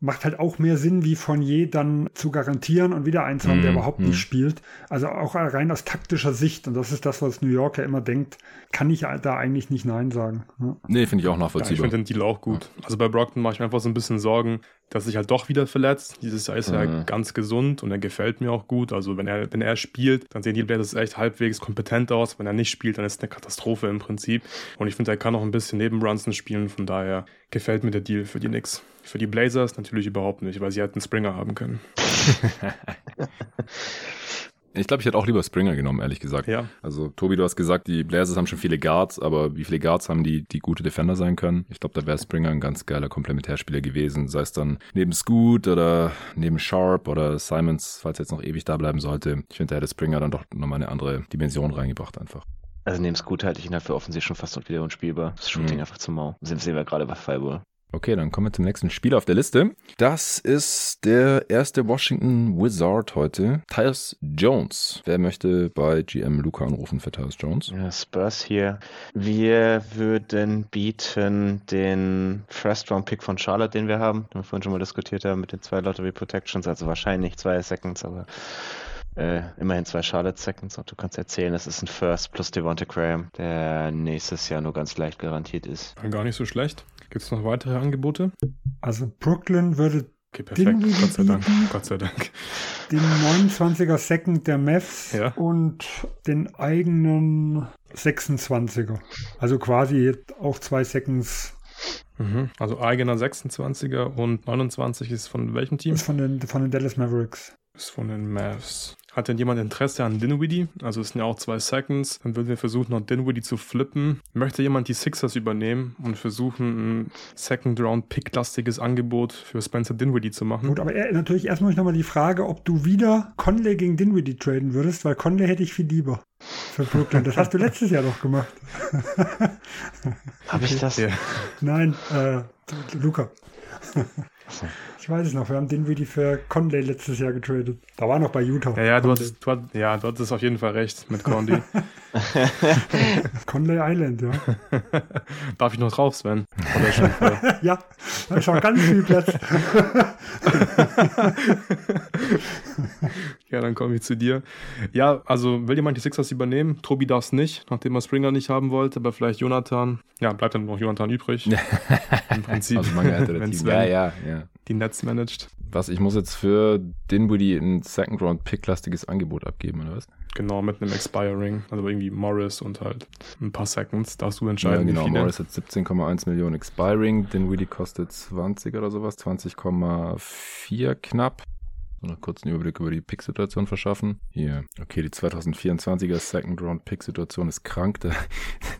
macht halt auch mehr Sinn, wie von je dann zu garantieren und wieder eins haben, der mhm. überhaupt nicht mhm. spielt. Also auch rein aus taktischer Sicht, und das ist das, was New Yorker immer denkt, kann ich da eigentlich nicht Nein sagen. Ja. Nee, finde ich auch nachvollziehbar. Ja, ich finde den Deal auch gut. Ja. Also bei Brockton mache ich mir einfach so ein bisschen Sorgen, dass sich halt doch wieder verletzt. Dieses Jahr ist er mhm. ganz gesund und er gefällt mir auch gut. Also wenn er, wenn er spielt, dann sehen die Blazers echt halbwegs kompetent aus. Wenn er nicht spielt, dann ist es eine Katastrophe im Prinzip. Und ich finde, er kann auch ein bisschen neben Brunson spielen. Von daher gefällt mir der Deal für die Knicks. Für die Blazers natürlich überhaupt nicht, weil sie hätten Springer haben können. Ich glaube, ich hätte auch lieber Springer genommen, ehrlich gesagt. Ja. Also, Tobi, du hast gesagt, die Blazers haben schon viele Guards, aber wie viele Guards haben die, die gute Defender sein können? Ich glaube, da wäre Springer ein ganz geiler Komplementärspieler gewesen, sei es dann neben Scoot oder neben Sharp oder Simons, falls er jetzt noch ewig da bleiben sollte. Ich finde, da hätte Springer dann doch nochmal eine andere Dimension reingebracht einfach. Also neben Scoot halte ich ihn halt für offensiv schon fast wieder unspielbar. Das Shooting mhm. einfach zu mau. Das sehen wir gerade bei Fireball. Okay, dann kommen wir zum nächsten Spiel auf der Liste. Das ist der erste Washington Wizard heute. Tyus Jones. Wer möchte bei GM Luca anrufen für Tyus Jones? Ja, Spurs hier. Wir würden bieten den First-Round-Pick von Charlotte, den wir haben, den wir vorhin schon mal diskutiert haben, mit den zwei Lottery Protections, also wahrscheinlich zwei Seconds, aber äh, immerhin zwei Charlotte Seconds und du kannst erzählen, es ist ein First plus Devonta Graham, der nächstes Jahr nur ganz leicht garantiert ist. Gar nicht so schlecht. Gibt es noch weitere Angebote? Also Brooklyn würde Okay, perfekt. Gott sei Dank. Gott sei Dank. Den 29er Second der Mavs ja. und den eigenen 26er. Also quasi auch zwei Seconds. Mhm. Also eigener 26er und 29 ist von welchem Team? Ist von den, von den Dallas Mavericks. Ist von den Mavs. Hat denn jemand Interesse an Dinwiddie? Also es sind ja auch zwei Seconds. Dann würden wir versuchen, noch Dinwiddie zu flippen. Möchte jemand die Sixers übernehmen und versuchen, ein Second-Round-Pick-lastiges Angebot für Spencer Dinwiddie zu machen? Gut, aber er, natürlich erstmal nochmal die Frage, ob du wieder Conley gegen Dinwiddie traden würdest, weil Conley hätte ich viel lieber für Brooklyn. Das hast du letztes Jahr doch gemacht. Habe ich das? Nein, äh, Luca. Ich weiß es noch, wir haben den Dinwiddie für Conley letztes Jahr getradet. Da war noch bei Utah. Ja, ja, du hattest, du hattest, ja, du hattest auf jeden Fall recht mit Conley. Conley Island, ja. Darf ich noch drauf, Sven? ja, da ist schon ganz viel Platz. ja, dann komme ich zu dir. Ja, also will jemand die Sixers übernehmen? Tobi darf es nicht, nachdem er Springer nicht haben wollte, aber vielleicht Jonathan. Ja, bleibt dann noch Jonathan übrig. Im Prinzip. Also Team. Ja, ja, ja. ja. die Nets managt. Was, ich muss jetzt für Dinwiddie ein Second-Round-Pick-lastiges Angebot abgeben, oder was? Genau, mit einem Expiring. Also irgendwie Morris und halt ein paar Seconds. Darfst du entscheiden, ja, genau. Morris hat 17,1 Millionen Expiring. Dinwiddie kostet 20 oder sowas. 20,4 knapp. So noch kurz einen Überblick über die Pick-Situation verschaffen. Hier, okay, die 2024er Second-Round-Pick-Situation ist krank.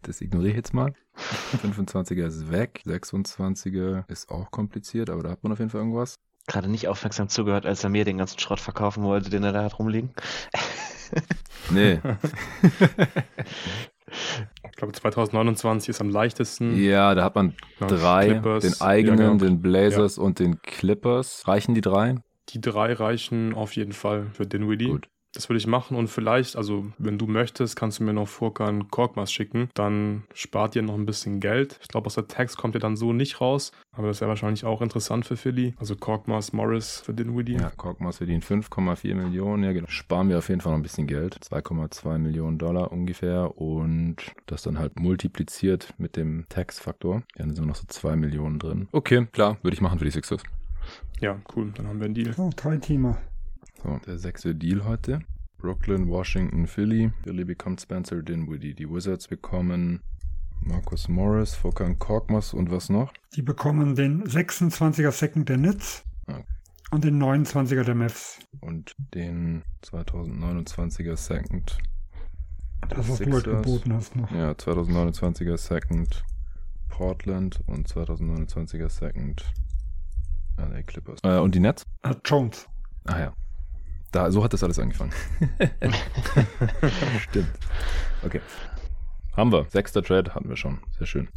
Das ignoriere ich jetzt mal. 25er ist weg. 26er ist auch kompliziert, aber da hat man auf jeden Fall irgendwas. Gerade nicht aufmerksam zugehört, als er mir den ganzen Schrott verkaufen wollte, den er da hat rumliegen. Nee. Ich glaube, 2029 ist am leichtesten. Ja, da hat man drei. Clippers, den eigenen, ja, genau. den Blazers ja. und den Clippers. Reichen die drei? Die drei reichen auf jeden Fall für Dinwiddie. Gut. Das würde ich machen und vielleicht, also wenn du möchtest, kannst du mir noch Furkan Korkmas schicken. Dann spart ihr noch ein bisschen Geld. Ich glaube, aus der Tax kommt ihr dann so nicht raus, aber das wäre wahrscheinlich auch interessant für Philly. Also Korkmas, Morris für Dinwiddie. Ja, Korkmas verdient 5,4 Millionen. Ja, genau. Sparen wir auf jeden Fall noch ein bisschen Geld. 2,2 Millionen Dollar ungefähr und das dann halt multipliziert mit dem Tax-Faktor. Ja, dann sind noch so 2 Millionen drin. Okay, klar, würde ich machen für die Sixers. Ja, cool. Dann haben wir einen Deal. Oh, drei Teamer. So, der sechste Deal heute. Brooklyn, Washington, Philly. Philly bekommt Spencer Dinwiddie. Die Wizards bekommen Marcus Morris, Fokan Korkmaz und was noch? Die bekommen den 26er Second der Nets okay. und den 29er der Mavs. Und den 2029er Second. Das, was du heute geboten hast noch. Ja, 2029er Second Portland und 2029er Second LA Clippers. Äh, und die Nets? Uh, Jones. Ah ja. Da, so hat das alles angefangen. Stimmt. Okay. Haben wir. Sechster Trade hatten wir schon. Sehr schön.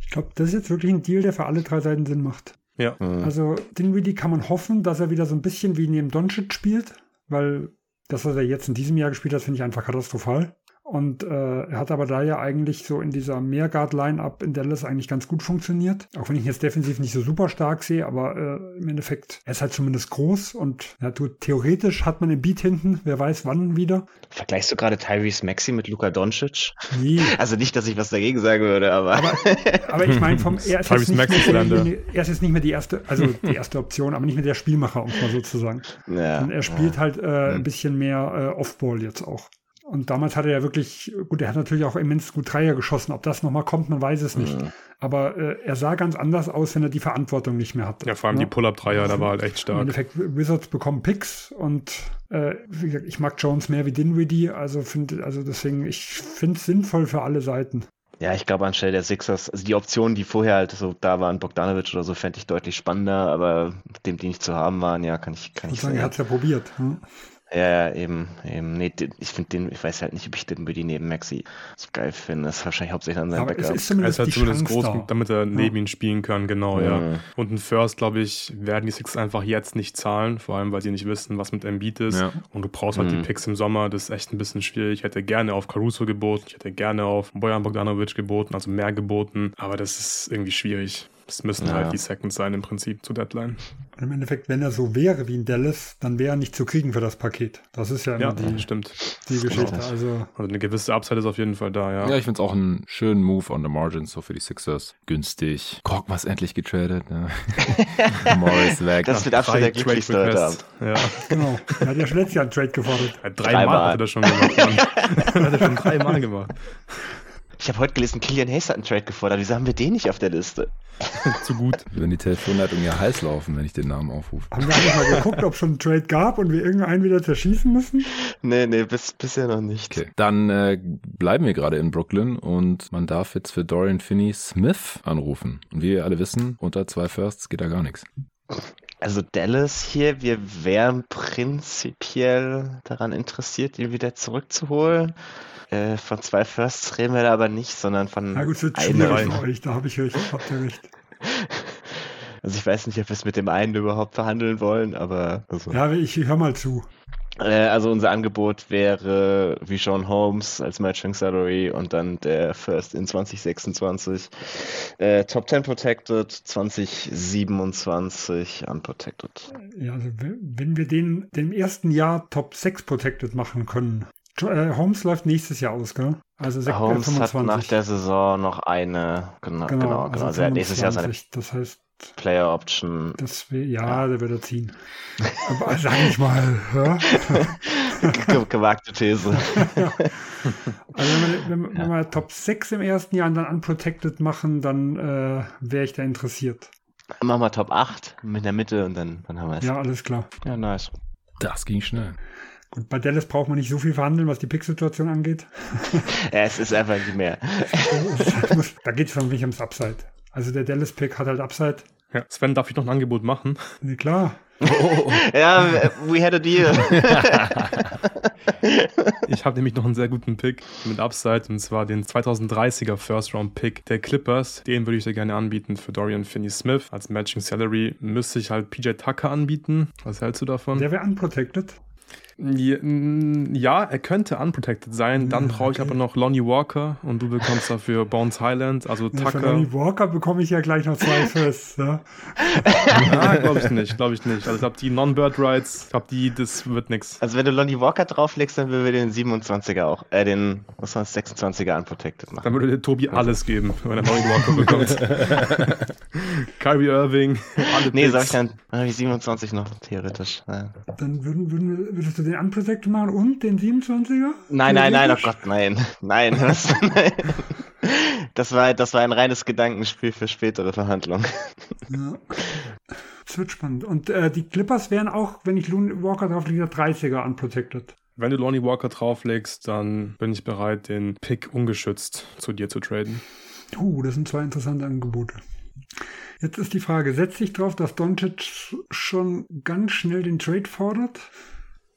Ich glaube, das ist jetzt wirklich ein Deal, der für alle drei Seiten Sinn macht. Ja. Mhm. Also Dinwiddie kann man hoffen, dass er wieder so ein bisschen wie neben Doncic spielt, weil das, was er jetzt in diesem Jahr gespielt hat, finde ich einfach katastrophal. Und äh, er hat aber da ja eigentlich so in dieser Mehrguard-Line-Up in Dallas eigentlich ganz gut funktioniert. Auch wenn ich ihn jetzt defensiv nicht so super stark sehe, aber äh, im Endeffekt, er ist halt zumindest groß und ja, du, theoretisch hat man den Beat hinten, wer weiß wann wieder. Vergleichst du gerade Tyrese Maxi mit Luka Doncic? Nee. Also nicht, dass ich was dagegen sagen würde, aber. Aber, aber ich meine, vom er ist, jetzt nicht mehr die, er ist jetzt nicht mehr die erste, also die erste Option, aber nicht mehr der Spielmacher, um es mal so zu sagen. Ja, und er spielt ja. halt äh, ein bisschen mehr äh, Offball jetzt auch. Und damals hat er ja wirklich, gut, er hat natürlich auch immens gut Dreier geschossen. Ob das nochmal kommt, man weiß es nicht. Mhm. Aber äh, er sah ganz anders aus, wenn er die Verantwortung nicht mehr hatte. Ja, vor allem ja? die Pull-Up-Dreier, da war halt echt stark. Im Endeffekt, Wizards bekommen Picks und äh, wie gesagt, ich mag Jones mehr wie Dinwiddie, also finde, also deswegen, ich finde es sinnvoll für alle Seiten. Ja, ich glaube anstelle der Sixers, also die Optionen, die vorher halt so da waren, Bogdanovic oder so, fände ich deutlich spannender, aber dem, die nicht zu haben waren, ja, kann ich, kann ich, ich sagen. Er hat es ja probiert. Hm? Ja, ja, eben, eben. Nee, ich finde den, ich weiß halt nicht, ob ich den Buddy neben Maxi so geil finde. Das ist wahrscheinlich hauptsächlich an seinem Backup. Es ist zumindest, er ist halt zumindest groß, da. damit er neben ja. ihn spielen kann, genau, mhm. ja. Und ein First, glaube ich, werden die Six einfach jetzt nicht zahlen, vor allem, weil sie nicht wissen, was mit Embiid ist. Ja. Und du brauchst halt mhm. die Picks im Sommer, das ist echt ein bisschen schwierig. Ich hätte gerne auf Caruso geboten, ich hätte gerne auf Bojan Bogdanovic geboten, also mehr geboten, aber das ist irgendwie schwierig. Das müssen ja. halt die Seconds sein im Prinzip zu Deadline. Und Im Endeffekt, wenn er so wäre wie in Dallas, dann wäre er nicht zu kriegen für das Paket. Das ist ja immer ja, die, stimmt. die Geschichte. Also, also eine gewisse Upside ist auf jeden Fall da, ja. Ja, ich finde es auch einen schönen Move on the margins, so für die Sixers. Günstig. Korkmaz endlich getradet. Ne? Morris weg. Das wird absolut der glücklichste heute Abend. Ja. Genau. Er hat ja schon letztes Jahr einen Trade gefordert. Ja, dreimal drei hat er das schon gemacht. hat er schon dreimal gemacht. Ich habe heute gelesen, Kilian Hayes hat einen Trade gefordert. Wieso haben wir den nicht auf der Liste? Zu gut. Wenn die Telefonleitung ja heiß laufen, wenn ich den Namen aufrufe. Haben wir einfach mal geguckt, ob es schon einen Trade gab und wir irgendeinen wieder zerschießen müssen? Nee, nee, bis, bisher noch nicht. Okay. Dann äh, bleiben wir gerade in Brooklyn und man darf jetzt für Dorian Finney Smith anrufen. Und wie wir alle wissen, unter zwei Firsts geht da gar nichts. Also Dallas hier, wir wären prinzipiell daran interessiert, ihn wieder zurückzuholen. Äh, von zwei Firsts reden wir da aber nicht, sondern von Na gut, schwierig für euch, da habe ich euch, habt ihr recht. Also ich weiß nicht, ob wir es mit dem einen überhaupt verhandeln wollen, aber... Also. Ja, ich, ich höre mal zu. Äh, also unser Angebot wäre wie Sean Holmes als Matching Salary und dann der First in 2026. Äh, Top 10 Protected, 2027 Unprotected. Ja, also wenn wir den, den ersten Jahr Top 6 Protected machen können, Holmes läuft nächstes Jahr aus, gell? Also 6, Holmes 25. hat nach der Saison noch eine, genau, genau, genau. Also, also er hat nächstes Jahr seine. Das heißt, Player Option. Das wär, ja, ja, der wird er ziehen. Aber sag ich mal, ja? Gewagte These. also wenn wir, wenn, wenn wir Top 6 im ersten Jahr und dann Unprotected machen, dann äh, wäre ich da interessiert. Machen wir Top 8 mit der Mitte und dann, dann haben wir es. Ja, alles klar. Ja, nice. Das ging schnell. Gut, bei Dallas braucht man nicht so viel verhandeln, was die Pick-Situation angeht. ja, es ist einfach nicht mehr. da geht es für mich ums Upside. Also der Dallas-Pick hat halt Upside. Ja, Sven, darf ich noch ein Angebot machen? Nee, klar. Oh. ja, we had a deal. ich habe nämlich noch einen sehr guten Pick mit Upside und zwar den 2030er First Round Pick der Clippers. Den würde ich dir gerne anbieten für Dorian Finney-Smith. Als Matching Salary müsste ich halt PJ Tucker anbieten. Was hältst du davon? Der wäre unprotected. Ja, er könnte unprotected sein. Dann brauche ich aber noch Lonnie Walker und du bekommst dafür Bones Highland, also Tucker. Für Lonnie Walker bekomme ich ja gleich noch zwei Firsts. Ja, ja glaube ich nicht, glaube ich nicht. Also ich glaube, die Non-Bird Rights, ich glaube, die, das wird nichts. Also wenn du Lonnie Walker drauflegst, dann würden wir den 27er auch, äh, den, was war das, 26er unprotected machen. Dann würde der Tobi alles geben, wenn er Lonnie Walker bekommt. Kyrie Irving, alle Nee, sag ich dann, dann habe ich 27 noch, theoretisch. Ja. Dann würden, würden, würdest du den Unprotected machen und den 27er? Nein, nein, nein, oh Gott, nein. Nein, nein. Das war, das war ein reines Gedankenspiel für spätere Verhandlungen. Ja. Das wird spannend. Und äh, die Clippers wären auch, wenn ich Looney Walker drauflege, 30er unprotected. Wenn du Lonnie Walker drauflegst, dann bin ich bereit, den Pick ungeschützt zu dir zu traden. Uh, das sind zwei interessante Angebote. Jetzt ist die Frage, setze ich drauf, dass Doncic schon ganz schnell den Trade fordert?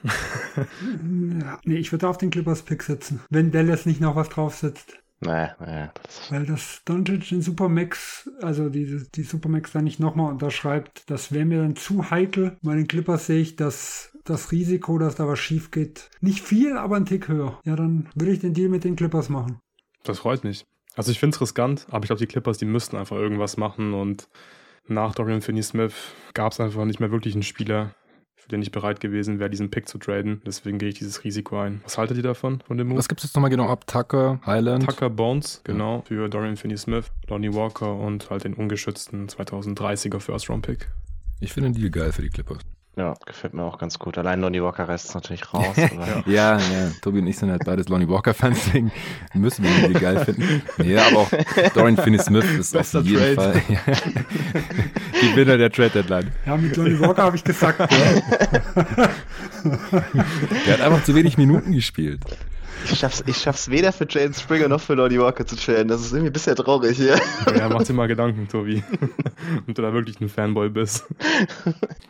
nee, ich würde auf den Clippers-Pick setzen, wenn Dallas nicht noch was draufsetzt. Nee, nee. Das Weil das Doncic den Supermax, also die, die Supermax da nicht nochmal unterschreibt, das wäre mir dann zu heikel. Bei den Clippers sehe ich das, das Risiko, dass da was schief geht. Nicht viel, aber ein Tick höher. Ja, dann würde ich den Deal mit den Clippers machen. Das freut mich. Also ich finde es riskant, aber ich glaube, die Clippers, die müssten einfach irgendwas machen und nach Dorian Finney-Smith gab es einfach nicht mehr wirklich einen Spieler, für den ich bereit gewesen wäre, diesen Pick zu traden. Deswegen gehe ich dieses Risiko ein. Was haltet ihr davon, von dem Move? Was gibt es jetzt nochmal genau ab? Tucker, Highland? Tucker Bones, genau, ja. für Dorian Finney-Smith, Lonnie Walker und halt den ungeschützten 2030er First-Round-Pick. Ich finde den Deal geil für die Clippers. Ja, gefällt mir auch ganz gut. Allein Lonnie Walker reißt es natürlich raus. ja, ja, Tobi und ich sind halt beides Lonnie Walker-Fans, deswegen müssen wir ihn geil finden. Ja, aber auch Dorian Finney-Smith ist Bester auf jeden Trade. Fall ja, Gewinner der Trade-Deadline. Ja, mit Lonnie Walker habe ich gesagt. Ja. Der hat einfach zu wenig Minuten gespielt. Ich schaff's, ich schaff's weder für Jane Springer noch für Lonnie Walker zu traden. Das ist irgendwie bisher traurig hier. Ja, mach dir mal Gedanken, Tobi. Ob du da wirklich ein Fanboy bist.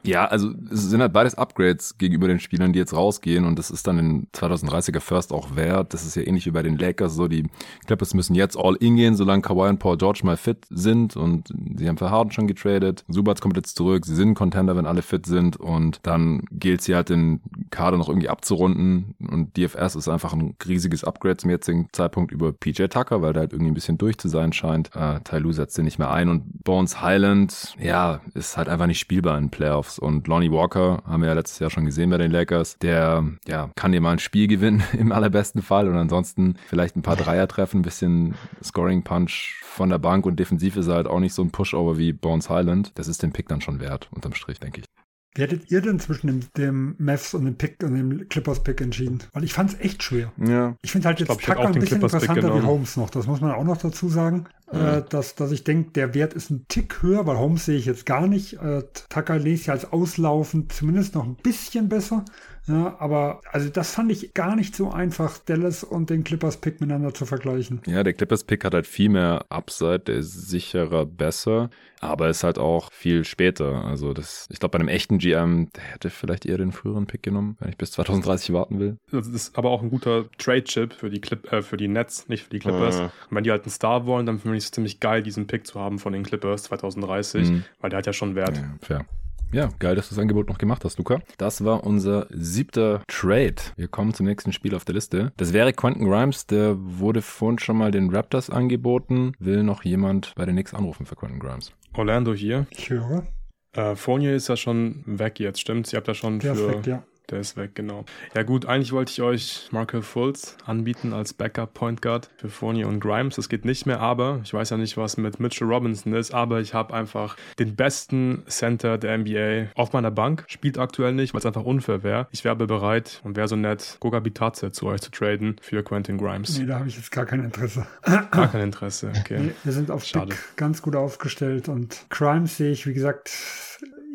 Ja, also es sind halt beides Upgrades gegenüber den Spielern, die jetzt rausgehen und das ist dann in 2030er First auch wert. Das ist ja ähnlich wie bei den Lakers so. Die Clippers müssen jetzt all in gehen, solange Kawhi und Paul George mal fit sind und sie haben für Harden schon getradet. Subats kommt jetzt zurück. Sie sind Contender, wenn alle fit sind und dann gilt sie halt den Kader noch irgendwie abzurunden und DFS ist einfach ein riesiges Upgrade zum jetzigen Zeitpunkt über PJ Tucker, weil der halt irgendwie ein bisschen durch zu sein scheint. Äh, Ty setzt den nicht mehr ein und Bones Highland, ja, ist halt einfach nicht spielbar in Playoffs und Lonnie Walker haben wir ja letztes Jahr schon gesehen bei den Lakers, der, ja, kann dir mal ein Spiel gewinnen im allerbesten Fall und ansonsten vielleicht ein paar Dreier treffen, ein bisschen Scoring Punch von der Bank und defensiv ist er halt auch nicht so ein Pushover wie Bones Highland. Das ist den Pick dann schon wert, unterm Strich, denke ich. Wie hättet ihr denn zwischen dem, dem Mavs und dem Pick und dem Clippers-Pick entschieden? Weil ich fand es echt schwer. Ja. Ich finde halt jetzt Tucker ein bisschen interessanter wie Holmes noch. Das muss man auch noch dazu sagen. Ja. Äh, dass, dass ich denke, der Wert ist ein Tick höher, weil Holmes sehe ich jetzt gar nicht. Äh, Tucker lese ich als auslaufend zumindest noch ein bisschen besser. Ja, aber also das fand ich gar nicht so einfach, Dallas und den Clippers Pick miteinander zu vergleichen. Ja, der Clippers Pick hat halt viel mehr Upside, der ist sicherer, besser, aber ist halt auch viel später. Also das, ich glaube, bei einem echten GM, der hätte vielleicht eher den früheren Pick genommen, wenn ich bis 2030 warten will. Das ist aber auch ein guter Trade-Chip für die Clip, äh, für die Nets, nicht für die Clippers. Mhm. Und wenn die halt einen Star wollen, dann finde ich es ziemlich geil, diesen Pick zu haben von den Clippers 2030, mhm. weil der hat ja schon Wert. Ja, fair. Ja, geil, dass du das Angebot noch gemacht hast, Luca. Das war unser siebter Trade. Wir kommen zum nächsten Spiel auf der Liste. Das wäre Quentin Grimes, der wurde vorhin schon mal den Raptors angeboten. Will noch jemand bei den Knicks anrufen für Quentin Grimes? Orlando hier. Ich höre. Äh, Fournier ist ja schon weg jetzt, stimmt? Sie habt ja schon Der für. Weg, ja. Der ist weg, genau. Ja gut, eigentlich wollte ich euch Markel Fultz anbieten als Backup Point Guard für Fournier und Grimes. Das geht nicht mehr, aber ich weiß ja nicht, was mit Mitchell Robinson ist, aber ich habe einfach den besten Center der NBA auf meiner Bank. Spielt aktuell nicht, weil es einfach unfair wäre. Ich wäre bereit und wäre so nett, Goga Bitadze zu euch zu traden für Quentin Grimes. Nee, da habe ich jetzt gar kein Interesse. Gar kein Interesse, okay. Nee, wir sind auf Schade. Big ganz gut aufgestellt und Grimes sehe ich, wie gesagt,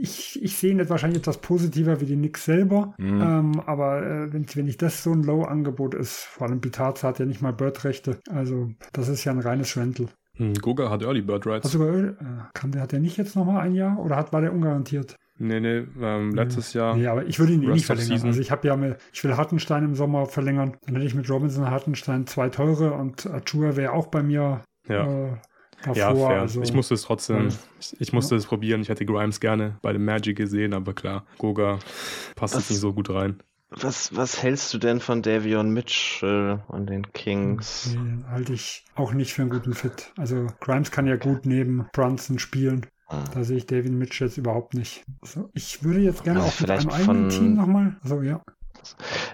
ich, ich sehe nicht wahrscheinlich etwas positiver wie die Knicks selber. Mhm. Ähm, aber äh, wenn, wenn ich das so ein Low-Angebot ist, vor allem Pitarza hat ja nicht mal Bird-Rechte. Also das ist ja ein reines Schwendel. Hm, Goga hat Early Bird Rights. Also, äh, kann der, hat der nicht jetzt nochmal ein Jahr oder hat, war der ungarantiert? Nee, nee, ähm, letztes Jahr. Nee, aber ich würde ihn eh nicht verlängern. Season. Also ich habe ja mit, ich will Hartenstein im Sommer verlängern. Dann hätte ich mit Robinson Hartenstein zwei teure und Achua wäre auch bei mir ja. äh, Davor, ja, fair. Also, ich musste es trotzdem, ich, ich musste ja. es probieren. Ich hätte Grimes gerne bei dem Magic gesehen, aber klar, Goga passt was, nicht so gut rein. Was, was hältst du denn von Davion Mitchell und den Kings? Den halte ich auch nicht für einen guten Fit. Also Grimes kann ja gut neben Brunson spielen. Ah. Da sehe ich David Mitchell jetzt überhaupt nicht. Also ich würde jetzt gerne also auch mit einem eigenen Team nochmal. Also ja.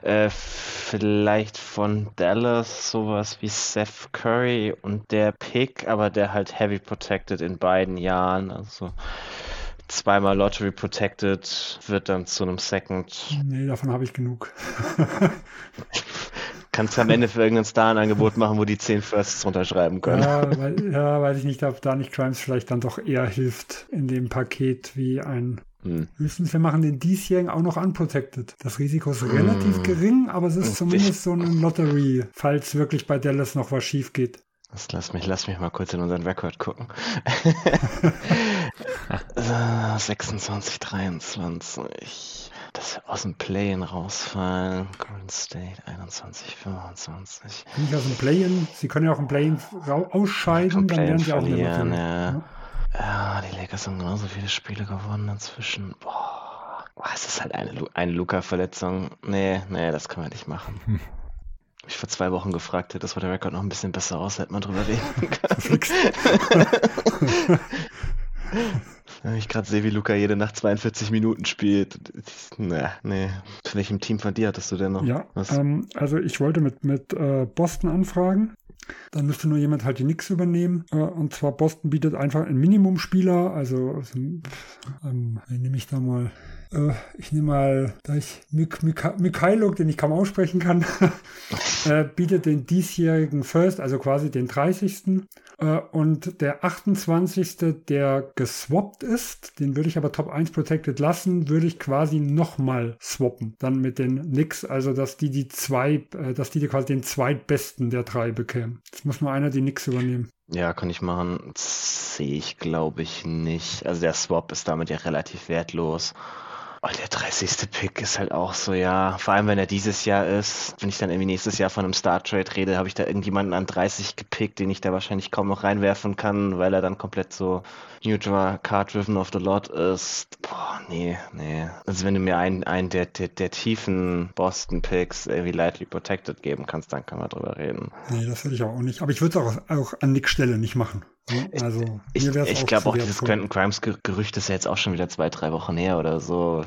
Äh, vielleicht von Dallas sowas wie Seth Curry und der Pick, aber der halt heavy protected in beiden Jahren. Also zweimal Lottery protected wird dann zu einem Second. Nee, davon habe ich genug. Kannst du am Ende für irgendeinen Star ein Angebot machen, wo die 10 Firsts runterschreiben können. Ja, weil, ja, weiß ich nicht, ob da nicht Crimes vielleicht dann doch eher hilft in dem Paket wie ein hm. Höchstens, wir machen den diesjährigen auch noch unprotected. Das Risiko ist relativ hm. gering, aber es ist hm. zumindest so eine Lottery, falls wirklich bei Dallas noch was schief geht. Das lass mich, lass mich mal kurz in unseren Rekord gucken. 26, 23. Das aus dem Play-In rausfallen. Golden State 21, 25. Nicht aus dem Play-In. Sie können ja auch im Play-In ausscheiden, dann werden sie auch verlieren, ja. Ja. Ja, die Lakers haben genauso viele Spiele gewonnen inzwischen. Boah, Boah es ist halt eine, eine Luca-Verletzung. Nee, nee, das können wir nicht machen. Hm. Ich vor zwei Wochen gefragt hätte, das war der Rekord noch ein bisschen besser aus, hätte man drüber reden können. Wenn ich gerade sehe, wie Luca jede Nacht 42 Minuten spielt. Na, nee. Zu welchem Team von dir hattest du denn noch? Ja, ähm, also ich wollte mit, mit äh, Boston anfragen. Dann müsste nur jemand halt die Nix übernehmen. Äh, und zwar Boston bietet einfach einen Minimumspieler. Also, also ähm, nehme ich da mal äh, ich nehme mal, da ich Mik Mik Mikhailo, den ich kaum aussprechen kann, äh, bietet den diesjährigen First, also quasi den 30. Äh, und der 28. der geswappt ist, den würde ich aber Top 1 protected lassen, würde ich quasi nochmal swappen. Dann mit den Nix, also dass die die zwei, äh, dass die quasi den zweitbesten der drei bekämen. Jetzt muss nur einer die Nix übernehmen. Ja, kann ich machen. Sehe ich, glaube ich, nicht. Also der Swap ist damit ja relativ wertlos. Und der 30. Pick ist halt auch so, ja, vor allem wenn er dieses Jahr ist, wenn ich dann irgendwie nächstes Jahr von einem Star Trade rede, habe ich da irgendjemanden an 30 gepickt, den ich da wahrscheinlich kaum noch reinwerfen kann, weil er dann komplett so Neutral Card Driven of the Lot ist. Boah, nee, nee. Also wenn du mir einen, einen der, der, der tiefen Boston Picks irgendwie lightly protected geben kannst, dann kann man drüber reden. Nee, das würde ich auch nicht. Aber ich würde es auch, auch an Nick Stelle nicht machen. Also, ich, ich, ich glaube auch, dieses Quentin Crimes Gerücht ist ja jetzt auch schon wieder zwei, drei Wochen her oder so.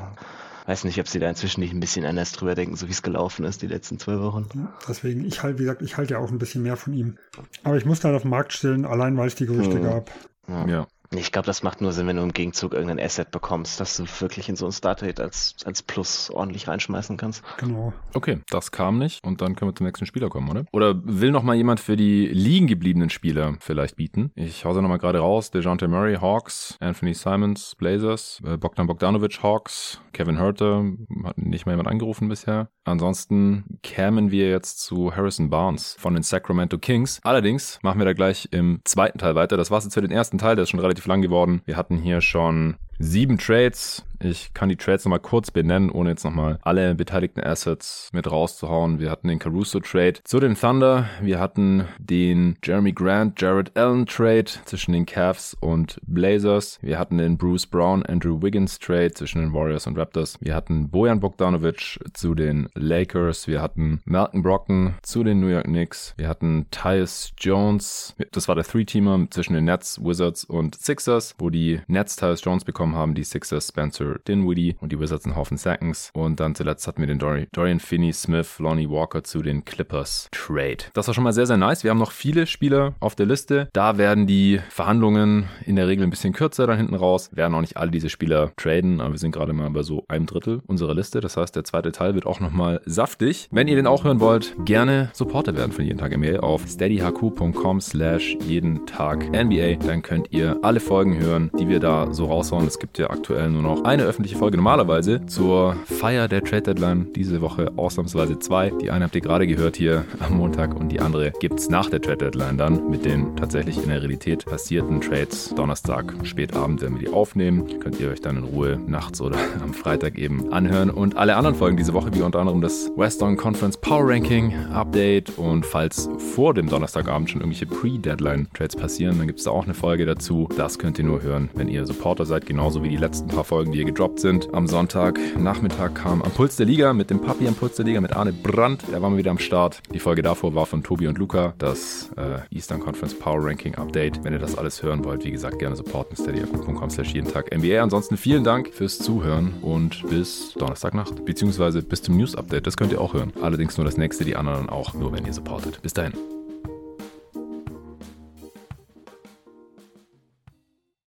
Weiß nicht, ob sie da inzwischen nicht ein bisschen anders drüber denken, so wie es gelaufen ist die letzten zwei Wochen. Ja, deswegen, ich halte, wie gesagt, ich halte ja auch ein bisschen mehr von ihm. Aber ich muss halt auf den Markt stellen, allein weil es die Gerüchte hm. gab. Ja. ja. Ich glaube, das macht nur Sinn, wenn du im Gegenzug irgendein Asset bekommst, dass du wirklich in so ein Startrate als, als Plus ordentlich reinschmeißen kannst. Genau. Okay, das kam nicht und dann können wir zum nächsten Spieler kommen, oder? Oder will noch mal jemand für die liegen gebliebenen Spieler vielleicht bieten? Ich hause noch mal gerade raus. DeJounte Murray, Hawks, Anthony Simons, Blazers, äh, Bogdan Bogdanovic, Hawks, Kevin Herter, hat nicht mal jemand angerufen bisher. Ansonsten kämen wir jetzt zu Harrison Barnes von den Sacramento Kings. Allerdings machen wir da gleich im zweiten Teil weiter. Das war's jetzt für den ersten Teil, der ist schon relativ lang geworden. Wir hatten hier schon sieben Trades. Ich kann die Trades nochmal kurz benennen, ohne jetzt nochmal alle beteiligten Assets mit rauszuhauen. Wir hatten den Caruso Trade zu den Thunder. Wir hatten den Jeremy Grant, Jared Allen Trade zwischen den Cavs und Blazers. Wir hatten den Bruce Brown, Andrew Wiggins Trade zwischen den Warriors und Raptors. Wir hatten Bojan Bogdanovic zu den Lakers. Wir hatten Malcolm Brocken zu den New York Knicks. Wir hatten Tyus Jones. Das war der Three-Teamer zwischen den Nets, Wizards und Sixers, wo die Nets Tyus Jones bekommen bekommen haben. Die Sixers Spencer Dinwiddie und die Wizards einen Haufen Seconds. Und dann zuletzt hatten wir den Dor Dorian Finney Smith, Lonnie Walker zu den Clippers Trade. Das war schon mal sehr, sehr nice. Wir haben noch viele Spieler auf der Liste. Da werden die Verhandlungen in der Regel ein bisschen kürzer dann hinten raus. Werden auch nicht alle diese Spieler traden, aber wir sind gerade mal bei so einem Drittel unserer Liste. Das heißt, der zweite Teil wird auch nochmal saftig. Wenn ihr den auch hören wollt, gerne Supporter werden von jeden Tag NBA auf steadyhq.com slash jeden Tag NBA. Dann könnt ihr alle Folgen hören, die wir da so raushauen. Gibt ja aktuell nur noch eine öffentliche Folge normalerweise zur Feier der Trade Deadline. Diese Woche ausnahmsweise zwei. Die eine habt ihr gerade gehört hier am Montag und die andere gibt es nach der Trade Deadline dann mit den tatsächlich in der Realität passierten Trades. Donnerstag, spätabend werden wir die aufnehmen. Könnt ihr euch dann in Ruhe nachts oder am Freitag eben anhören. Und alle anderen Folgen diese Woche, wie unter anderem das Western Conference Power Ranking Update. Und falls vor dem Donnerstagabend schon irgendwelche Pre-Deadline-Trades passieren, dann gibt es da auch eine Folge dazu. Das könnt ihr nur hören, wenn ihr Supporter seid, genauso wie die letzten paar Folgen, die hier gedroppt sind. Am Sonntag Nachmittag kam Am Puls der Liga mit dem Papi am Puls der Liga mit Arne Brandt. Der war mal wieder am Start. Die Folge davor war von Tobi und Luca, das äh, Eastern Conference Power Ranking Update. Wenn ihr das alles hören wollt, wie gesagt, gerne supporten steadyhq.com slash jeden Tag NBA. Ansonsten vielen Dank fürs Zuhören und bis Donnerstagnacht, beziehungsweise bis zum News Update. Das könnt ihr auch hören. Allerdings nur das nächste, die anderen auch, nur wenn ihr supportet. Bis dahin.